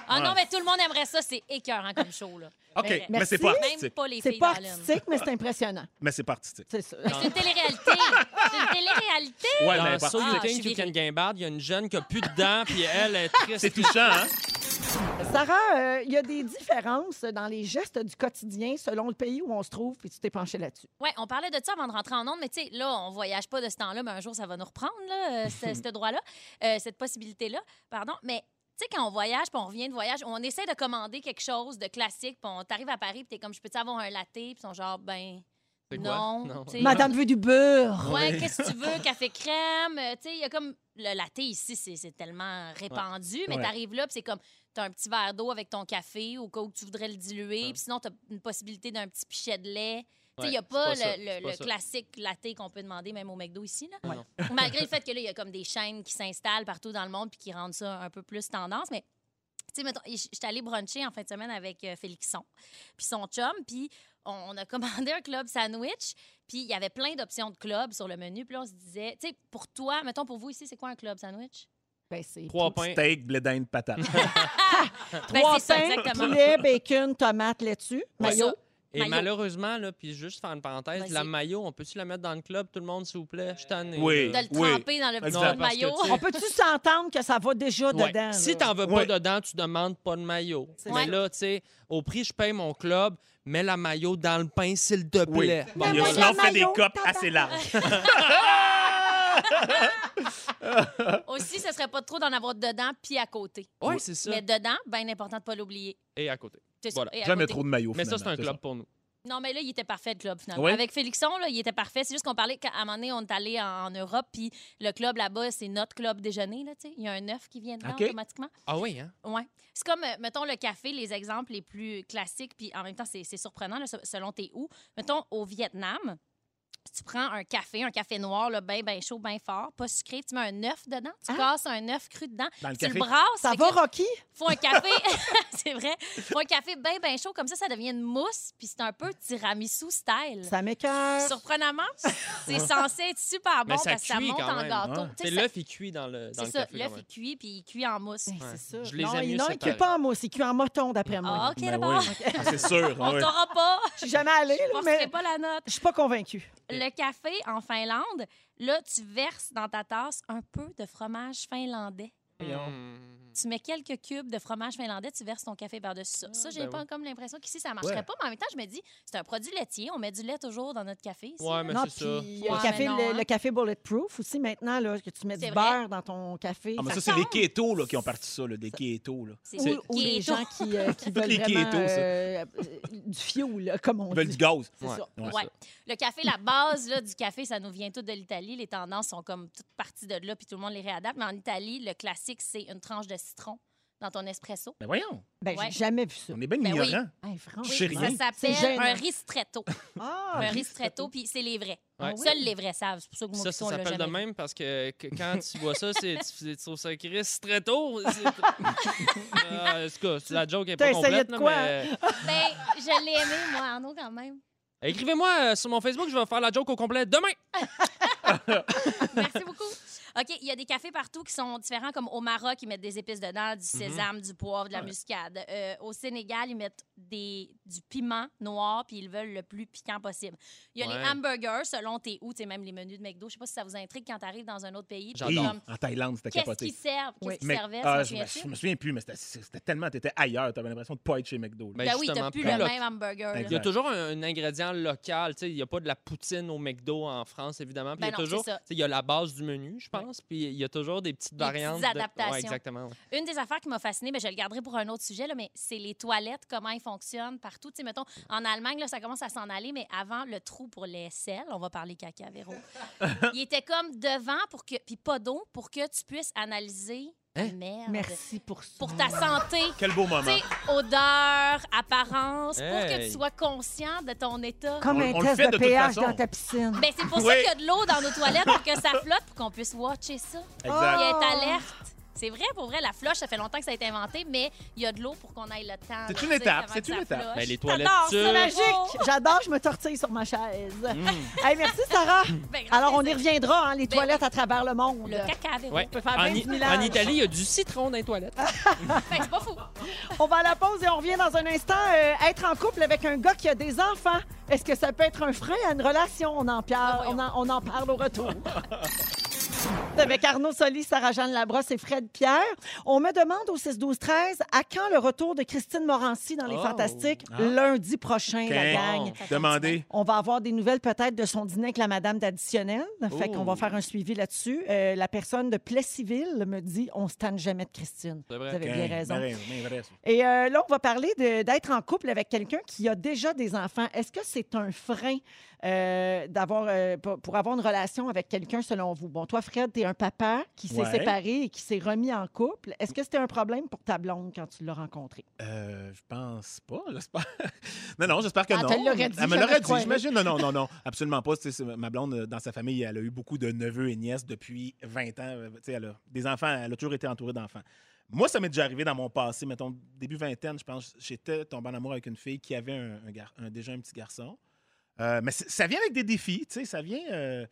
Ah non, mais tout le monde aimerait ça. C'est écœurant comme show. Là. OK, Mais- mais c'est pas Merci. Même artistique. pas les C'est filles pas d'Allen. artistique, mais c'est impressionnant. Mais c'est pas artistique. C'est ça. C'est une télé-réalité. c'est une télé-réalité. Ouais, Dans mais So You Ah, je Think suis You Can virée. Il y a une jeune qui a plus de dents, puis elle est triste. C'est touchant, hein? Sarah, euh, il y a des différences dans les gestes du quotidien selon le pays où on se trouve, puis tu t'es penché là-dessus. Oui, on parlait de ça avant de rentrer en onde, mais tu sais, là, on voyage pas de ce temps-là, mais un jour, ça va nous reprendre, là, euh, ce, ce droit-là, euh, cette possibilité-là, pardon. Mais tu sais, quand on voyage, puis on revient de voyage, on essaie de commander quelque chose de classique, puis on t'arrive à Paris, puis t'es comme, je peux-tu avoir un latte? Puis ils sont genre, ben, non. Non. Madame veut du beurre. Ouais, qu'est-ce que tu veux? Café crème? Euh, Tu sais, il y a comme. Le latte ici, c'est tellement répandu, mais Ouais. t'arrives là, puis c'est comme. T'as un petit verre d'eau avec ton café au cas où tu voudrais le diluer, puis sinon, t'as une possibilité d'un petit pichet de lait. Tu sais, il Ouais, n'y a pas, le, le- pas le ça. classique latte qu'on peut demander même au McDo ici. Là. Ouais. Malgré le fait que là, il y a comme des chaînes qui s'installent partout dans le monde puis qui rendent ça un peu plus tendance. Mais, tu sais, j'étais allée bruncher en fin de semaine avec euh, Félixon, puis son chum, puis on, on a commandé un club sandwich, puis il y avait plein d'options de clubs sur le menu. Puis là, on se disait, tu sais, pour toi, mettons, pour vous ici, c'est quoi un club sandwich? Ben, c'est Trois pains. Steak, blé d'Inde, patate. Ben, Trois c'est ça, pains, exactement. poulet, bacon, tomate, laitue, Ouais. maillot. Et Maillot. malheureusement, là, puis juste faire une parenthèse, Vas-y. la maillot, on peut-tu la mettre dans le club, tout le monde, s'il vous plaît? Je suis tanné. Oui. De là. le Oui. tremper dans le petit Exact. pot de Non, parce que, maillot. tu sais, On peut-tu s'entendre que ça va déjà Ouais. dedans? Si là? t'en veux pas Ouais. dedans, tu demandes pas de maillot. C'est Mais vrai. là, tu sais, au prix, je paye mon club, mets la maillot dans le pain, s'il te Oui. plaît. Bon, il y moi, a sinon, fait des maillot, copes assez larges. Aussi, ce serait pas trop d'en avoir dedans puis à côté. Ouais, c'est ça. Mais dedans, bien important de pas l'oublier. Et à côté. C'est. Voilà. Et à Jamais côté. trop de maillot. Mais ça, c'est un club pour nous. Non, mais là, il était parfait, le club, finalement. Oui. Avec Félixon, là, il était parfait. C'est juste qu'on parlait qu'à un moment donné, on est allé en, en Europe, puis le club là-bas, c'est notre club déjeuner, là, tu sais. Il y a un œuf qui vient dedans OK. automatiquement. Ah oui, hein? Ouais. C'est comme, euh, mettons, le café, les exemples les plus classiques, puis en même temps, c'est c'est surprenant, là, se- selon tes où. Mettons, au Vietnam, tu prends un café, un café noir, là, bien, bien chaud, bien fort, pas sucré, tu mets un œuf dedans, tu Ah. casses un œuf cru dedans, Dans le tu le brasses. Ça va, Rocky? faut un café, c'est vrai, faut un café bien, bien chaud, comme ça, ça devient une mousse, puis c'est un peu tiramisu style. Ça m'écoeure. Surprenamment, c'est censé être super bon Mais ça parce que ça cuit monte quand en même, gâteau. ouais. Tu C'est sais, ça- l'œuf, il cuit dans le, dans le ça, café. l'œuf, il cuit, puis il cuit en mousse. Ben, Ouais. C'est ça. Je les non, aime il n'est pas en mousse, il cuit en moton, d'après moi. Ah, OK, Ben d'abord. oui. Ah, c'est sûr. On t'aura pas. Je suis jamais allée, Je là, ne mais pas la note. je suis pas convaincue. Le café en Finlande, là, tu verses dans ta tasse un peu de fromage finlandais. Mmh. Tu mets quelques cubes de fromage finlandais, tu verses ton café par-dessus ça. Ça, j'ai ben pas oui. comme l'impression qu'ici, ça marcherait Ouais. pas. Mais en même temps, je me dis, c'est un produit laitier. On met du lait toujours dans notre café. ici, Ouais, mais non, c'est ça. puis Ouais, le, café, non, le, hein. le café bulletproof aussi, maintenant, là, que tu mets du vrai. beurre dans ton café. Ah, mais Ça ça, c'est les kétos là, qui ont parti ça, là, des kétos. Là. C'est Ou, ou les keto. gens qui, euh, qui veulent les vraiment ça. euh, euh, du fioul, là, comme on Ils veulent du gaz. Ouais. Le café, la base là, du café, ça nous vient tout de l'Italie. Les tendances sont comme toutes parties de là, puis tout le monde les réadapte. Mais en Italie, le classique, c'est une tranche de citron dans ton espresso. Ben voyons, Ben, Ouais. j'ai jamais vu ça. on est bien Ben oui. ignorants. Hey, franchement. Je sais ça rien. s'appelle C'est gênant. un ristretto. Ah, un ristretto, puis c'est les vrais. Ouais. Seuls les vrais savent. C'est pour ça que moi, Ça, ça on l'a s'appelle de jamais même parce que, que quand tu vois ça, c'est, tu, tu trouves ça Chris très tôt. C'est- Ah, en tout cas, la joke est T'as pas essayé complète, de là, quoi? mais... Ben, je l'ai aimé, moi, Arnaud, quand même. Écrivez-moi euh, sur mon Facebook, je vais faire la joke au complet demain. Merci beaucoup. OK, il y a des cafés partout qui sont différents, comme au Maroc, ils mettent des épices dedans, du sésame, du poivre, de la Ouais. muscade. Euh, au Sénégal, ils mettent des, du piment noir, puis ils veulent le plus piquant possible. Il y a Ouais. les hamburgers, selon tes où, tu même les menus de McDo. Je sais pas si ça vous intrigue quand tu arrives dans un autre pays. J'adore. En Thaïlande, c'était Qu'est-ce capoté. qu'ils servent? Qu'est-ce Oui. qu'ils servaient? ah, je, je me souviens plus, mais c'était- tellement. T'étais ailleurs, t'avais l'impression de pas être chez McDo. Ben, Ben oui, t'as plus le même hamburger. Il y a toujours un, un ingrédient local. tu sais, Il n'y a pas de la poutine au McDo en France, évidemment. Puis Ben il y a non, toujours, tu il y a la base du menu, je pense. Puis il y a toujours des petites Des variantes. petites de- adaptations. Ouais, exactement. ouais. Une des affaires qui m'a fascinée, mais je le garderai pour un autre sujet, là, mais c'est les toilettes, comment ils fonctionnent partout. Tu sais, mettons, en Allemagne, là, ça commence à s'en aller, mais avant, le trou pour les selles, on va parler caca, Véro, il était comme devant, pour que, puis pas d'eau, pour que tu puisses analyser Hein? merde. Merci pour ça. Pour ta santé. Quel beau Tu moment. sais, odeur, apparence, pour que Hey. tu sois conscient de ton état. Comme On- un on le test fait de, de toute pH façon. dans ta piscine. Ben, c'est pour ça Oui. qu'il y a de l'eau dans nos toilettes, pour que ça flotte, pour qu'on puisse watcher ça. Exact. Être Oh. alerte. C'est vrai, pour vrai, la flush, ça fait longtemps que ça a été inventé, mais il y a de l'eau pour qu'on aille le temps. C'est une étape, c'est une étape. Ben, les toilettes J'adore, c'est magique. J'adore, je me tortille sur ma chaise. Mm. Hey, merci, Sarah. Ben, grand Alors, on y reviendra, hein, les Ben toilettes à travers le monde. Le caca. Ouais. peut faire En, en Italie, il y a du citron dans les toilettes. Ben, c'est pas fou. On va à la pause et on revient dans un instant. Euh, être en couple avec un gars qui a des enfants, est-ce que ça peut être un frein à une relation? On en, parle, Ben on en, on en parle au retour. Avec Arnaud Soli, Sarah-Jeanne Labrosse et Fred Pierre. On me demande au 6-12-13 à quand le retour de Christine Morancy dans Les Oh. Fantastiques? Ah. Lundi prochain, la gang. Demandez. On va avoir des nouvelles peut-être de son dîner avec la madame d'additionnel. Fait Oh. qu'on va faire un suivi là-dessus. Euh, la personne de Plessisville me dit on se tanne jamais de Christine. Vrai. Vous avez bien raison. Vrai. Et euh, là, on va parler d'être en couple avec quelqu'un qui a déjà des enfants. Est-ce que c'est un frein euh, d'avoir euh, pour, pour avoir une relation avec quelqu'un selon vous? Bon, toi, Fred, tu es un papa qui s'est Ouais. séparé et qui s'est remis en couple. Est-ce que c'était un problème pour ta blonde quand tu l'as rencontrée? Euh, je pense pas, j'espère. non, non, j'espère que Ah, non. l'aurais dit, Elle me l'aurait dit, j'imagine. Non, non, non, non, absolument pas. Ma blonde, euh, dans sa famille, elle a eu beaucoup de neveux et nièces depuis 20 ans. Euh, tu sais, elle a des enfants, elle a toujours été entourée d'enfants. Moi, ça m'est déjà arrivé dans mon passé, mettons, début vingtaine, je pense, j'étais tombé en amour avec une fille qui avait un, un gar- un- déjà un petit garçon. Euh, mais c'est- ça vient avec des défis, tu sais, ça vient... euh,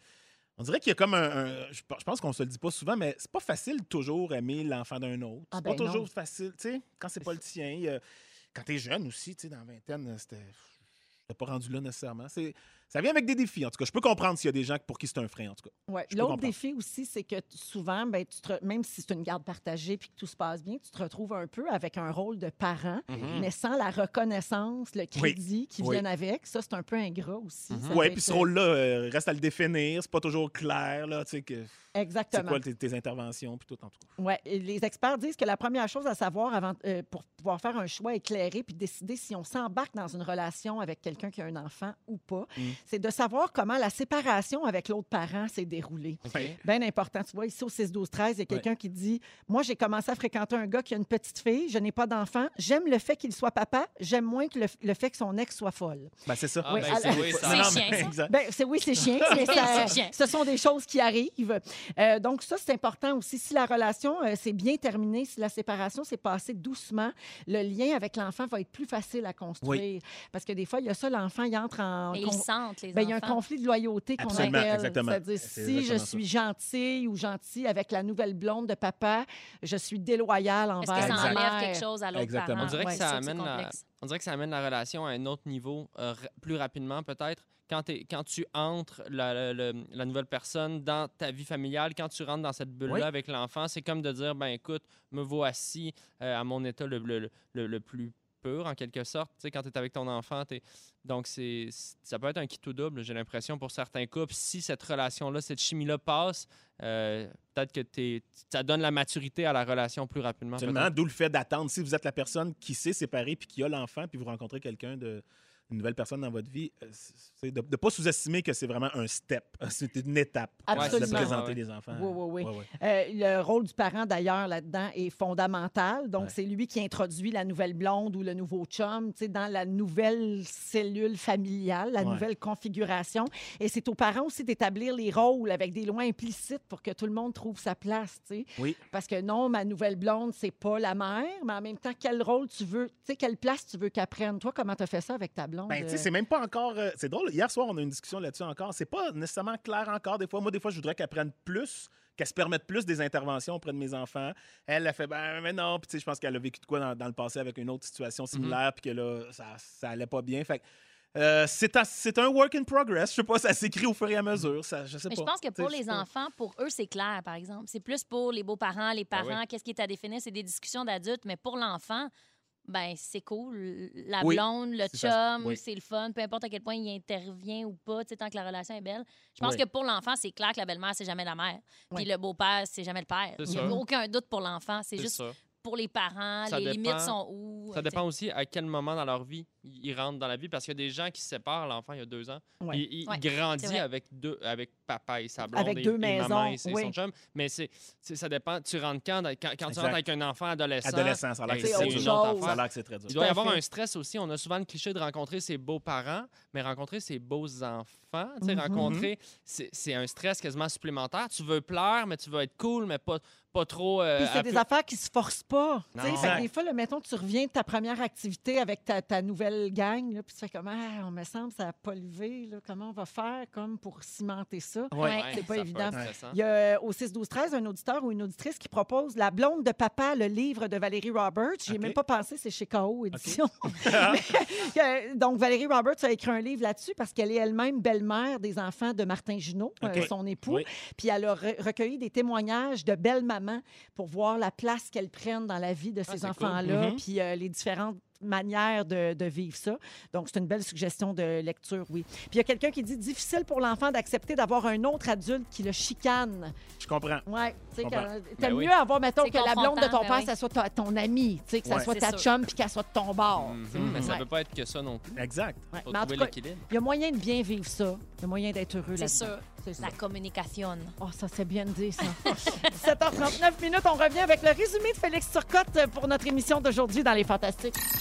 On dirait qu'il y a comme un. un- je pe- je pense qu'on se le dit pas souvent, mais c'est pas facile toujours aimer l'enfant d'un autre. Ah c'est ben pas toujours non. facile, tu sais, quand c'est pas le tien. a- quand t'es jeune aussi, tu sais, dans la vingtaine, c'était. J'étais pas rendu là nécessairement. C'est, ça vient avec des défis. En tout cas, je peux comprendre s'il y a des gens pour qui c'est un frein, en tout cas. Ouais. L'autre défi aussi, c'est que souvent, ben, tu te re- même si c'est une garde partagée puis que tout se passe bien, tu te retrouves un peu avec un rôle de parent, mais sans la reconnaissance, le crédit qui Oui. viennent avec. Ça, c'est un peu ingrat aussi. Ça Ouais, peut puis ce être- rôle-là, euh, reste à le définir. C'est pas toujours clair, là, tu sais, que. C'est Exactement. quoi tes, tes interventions, puis tout, en tout cas. Et les experts disent que la première chose à savoir avant, euh, pour pouvoir faire un choix éclairé puis décider si on s'embarque dans une relation avec quelqu'un qui a un enfant ou pas, Mm. C'est de savoir comment la séparation avec l'autre parent s'est déroulée. Ouais. Bien important. Tu vois, ici au 6-12-13, il y a quelqu'un qui dit Moi, j'ai commencé à fréquenter un gars qui a une petite fille, je n'ai pas d'enfant, j'aime le fait qu'il soit papa, j'aime moins que le, le fait que son ex soit folle. Ben, c'est ça. Ah, Oui, ben, c'est oui, C'est mais- chien. Ben, c'est oui, c'est chiant. ce sont des choses qui arrivent. Euh, donc ça, c'est important aussi. Si la relation euh, s'est bien terminée, si la séparation s'est passée doucement, le lien avec l'enfant va être plus facile à construire. Parce que des fois, il y a ça, l'enfant, il entre en... Et con- les Ben, il y a un conflit de loyauté qu'on appelle. exactement. C'est-à-dire, C'est si je ça. suis gentille ou gentil avec la nouvelle blonde de papa, je suis déloyale Est-ce envers que ça enlève mère. quelque chose à l'autre Exactement. parent? On dirait que Ouais, ça amène la-. On dirait que ça amène la relation à un autre niveau euh, plus rapidement, peut-être. Quand, tu entres la, la- la- la nouvelle personne dans ta vie familiale, quand tu rentres dans cette bulle-là Oui. avec l'enfant, c'est comme de dire ben écoute, me voici euh, à mon état le, le- le- le plus pur, en quelque sorte. Tu sais, quand tu es avec ton enfant, donc c'est ça peut être un kit tout double, j'ai l'impression, pour certains couples. Si cette relation-là, cette chimie-là passe, euh, peut-être que t'es- ça donne la maturité à la relation plus rapidement. D'où le fait d'attendre. Si vous êtes la personne qui s'est séparée puis qui a l'enfant, puis vous rencontrez quelqu'un de une nouvelle personne dans votre vie, euh, c'est de ne pas sous-estimer que c'est vraiment un step. C'est une étape. Absolument. De présenter ouais. les enfants. Oui, oui, oui. Euh, le rôle du parent, d'ailleurs, là-dedans est fondamental. Donc, Ouais. c'est lui qui introduit la nouvelle blonde ou le nouveau chum dans la nouvelle cellule familiale, la Ouais. nouvelle configuration. Et c'est aux parents aussi d'établir les rôles avec des lois implicites pour que tout le monde trouve sa place. Oui. Parce que non, ma nouvelle blonde, c'est pas la mère, mais en même temps, quel rôle tu veux, tu sais, quelle place tu veux qu'elle prenne? Toi, comment tu as fait ça avec ta blonde? Ben, tu sais, euh? c'est même pas encore. euh, c'est drôle. Hier soir, on a eu une discussion là-dessus encore. C'est pas nécessairement clair encore. Des fois, moi, des fois, je voudrais qu'elle prenne plus, qu'elle se permette plus des interventions auprès de mes enfants. Elle, a fait, ben, mais non. Puis, tu sais, je pense qu'elle a vécu de quoi dans, dans le passé avec une autre situation similaire, puis que là, ça, ça allait pas bien. Fait que, euh, c'est un, c'est un work in progress. Je sais pas, ça s'écrit au fur et à mesure. Ça, je sais Mais pas. je pense que pour les pas. enfants, pour eux, c'est clair, par exemple. C'est plus pour les beaux-parents, les Ben oui. parents, qu'est-ce qui est à définir, c'est des discussions d'adultes, mais pour l'enfant, ben c'est cool. La Oui, blonde, le chum, Oui. c'est le fun, peu importe à quel point il intervient ou pas, tant que la relation est belle. Je pense Oui. que pour l'enfant, c'est clair que la belle-mère, c'est jamais la mère. Puis le beau-père, c'est jamais le père. Il n'y a aucun doute pour l'enfant. C'est C'est juste ça. Pour les parents, Ça les dépend- limites sont où. Ça dépend aussi à quel moment dans leur vie ils rentrent dans la vie parce qu'il y a des gens qui se séparent l'enfant il y a deux ans. Ouais. Il, il Ouais, grandit avec deux avec papa et sa blonde Avec et, deux et maisons, maman et, et oui. son chum. Mais c'est ça dépend. Tu rentres quand quand, quand tu rentres avec un enfant adolescent. Adolescent, ça a l'air ben, que c'est autre une chose. autre Ça a affaire. l'air que c'est très dur. Il doit y avoir un stress aussi. On a souvent le cliché de rencontrer ses beaux-parents, mais rencontrer ses beaux-enfants, Mhm. rencontrer, c'est c'est un stress quasiment supplémentaire. Tu veux plaire, mais tu veux être cool, mais pas, pas trop... euh, Puis c'est des peu- affaires qui se forcent pas. tu sais. Non. Fait que des fois, là, mettons, tu reviens de ta première activité avec ta, ta nouvelle gang, là, puis tu fais comme, ah, on me semble, ça n'a pas levé. Là, comment on va faire comme pour cimenter ça? Ouais. Ouais. c'est pas ça évident. Il y a euh, au 6-12-13 un auditeur ou une auditrice qui propose La blonde de papa, le livre de Valérie Roberts. J'y ai même pas pensé, c'est chez KO Édition. Mais, euh, donc, Valérie Roberts a écrit un livre là-dessus parce qu'elle est elle-même belle-mère des enfants de Martin Junot, euh, OK. son époux. Oui. Puis elle a re- recueilli des témoignages de belles mamans pour voir la place qu'elles prennent dans la vie de ces cool. enfants-là, Mhm. puis euh, les différentes manières de, de vivre ça. Donc, c'est une belle suggestion de lecture, oui. Puis il y a quelqu'un qui dit difficile pour l'enfant d'accepter d'avoir un autre adulte qui le chicane. Je comprends. Ouais, tu sais, Ben oui. mieux avoir, mettons, que la blonde de ton père, ben ça soit ta- ton ami, tu sais, que ça soit ta sûr. chum, puis qu'elle soit de ton bord. Mhm, sais. Mais ça Ouais. peut pas être que ça non plus. Exact. Ouais. Faut Mais trouver l'équilibre. il y a moyen de bien vivre ça. Il y a moyen d'être heureux C'est là-dedans. sûr. C'est ça. La communication. Oh, ça, c'est bien dit, ça. 17h39 minutes, on revient avec le résumé de Félix Turcotte pour notre émission d'aujourd'hui dans Les Fantastiques.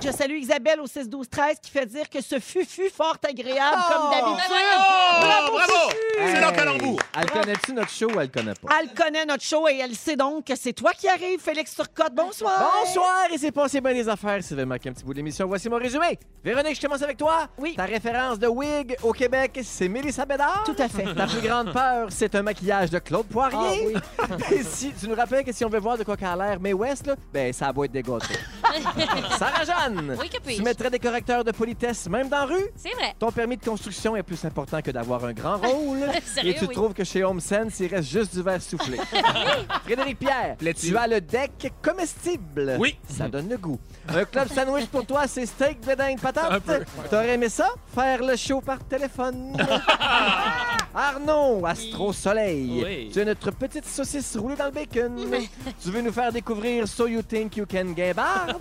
Je salue Isabelle au 6-12-13 qui fait dire que ce fut fort agréable, comme d'habitude. Oh, Bravo, bravo! Fufu! C'est là calembour. Elle connaît-tu notre show ou elle connaît pas? Elle connaît notre show et elle sait donc que c'est toi qui arrives, Félix Turcotte. Bonsoir. Bonsoir, et c'est passé bien les affaires. Sylvain manqué un petit bout de l'émission. Voici mon résumé. Véronique, je commence avec toi. Oui. Ta référence de wig au Québec, c'est Mélissa Bédard. Tout à fait. Ta plus grande peur, c'est un maquillage de Claude Poirier. Et si tu nous rappelles que si on veut voir de quoi qu'elle a l'air May West, là, ben ça a beau être des gâteaux. Oui, que tu puis-je? mettrais des correcteurs de politesse même dans la rue? C'est vrai. Ton permis de construction est plus important que d'avoir un grand rôle. Sérieux, et tu oui. trouves que chez Home Sense, il reste juste du verre soufflé. Frédéric Pierre, Plaît-il? tu as le deck comestible. Oui. Ça donne le goût. Un club sandwich pour toi, c'est steak, bédin, patate. Peu. T'aurais aimé ça? Faire le show par téléphone. Arnaud, Astro Soleil. Oui. Tu es notre petite saucisse roulée dans le bacon. tu veux nous faire découvrir So You Think You Can Gabard.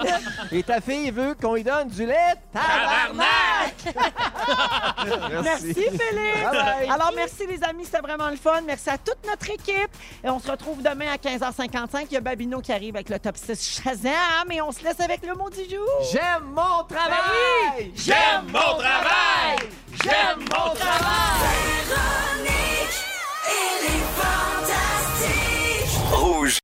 Et ta fille veut qu'on lui donne du lait? Tabarnak. Merci, Félix. Bye bye. Alors, merci, les amis. C'était vraiment le fun. Merci à toute notre équipe. Et on se retrouve demain à 15h55. Il y a Babino qui arrive avec le top 6 Shazam. Et on se laisse avec le mot du jour. J'aime mon travail! J'aime mon travail! J'aime mon travail! Véronique, elle est fantastique. Rouge.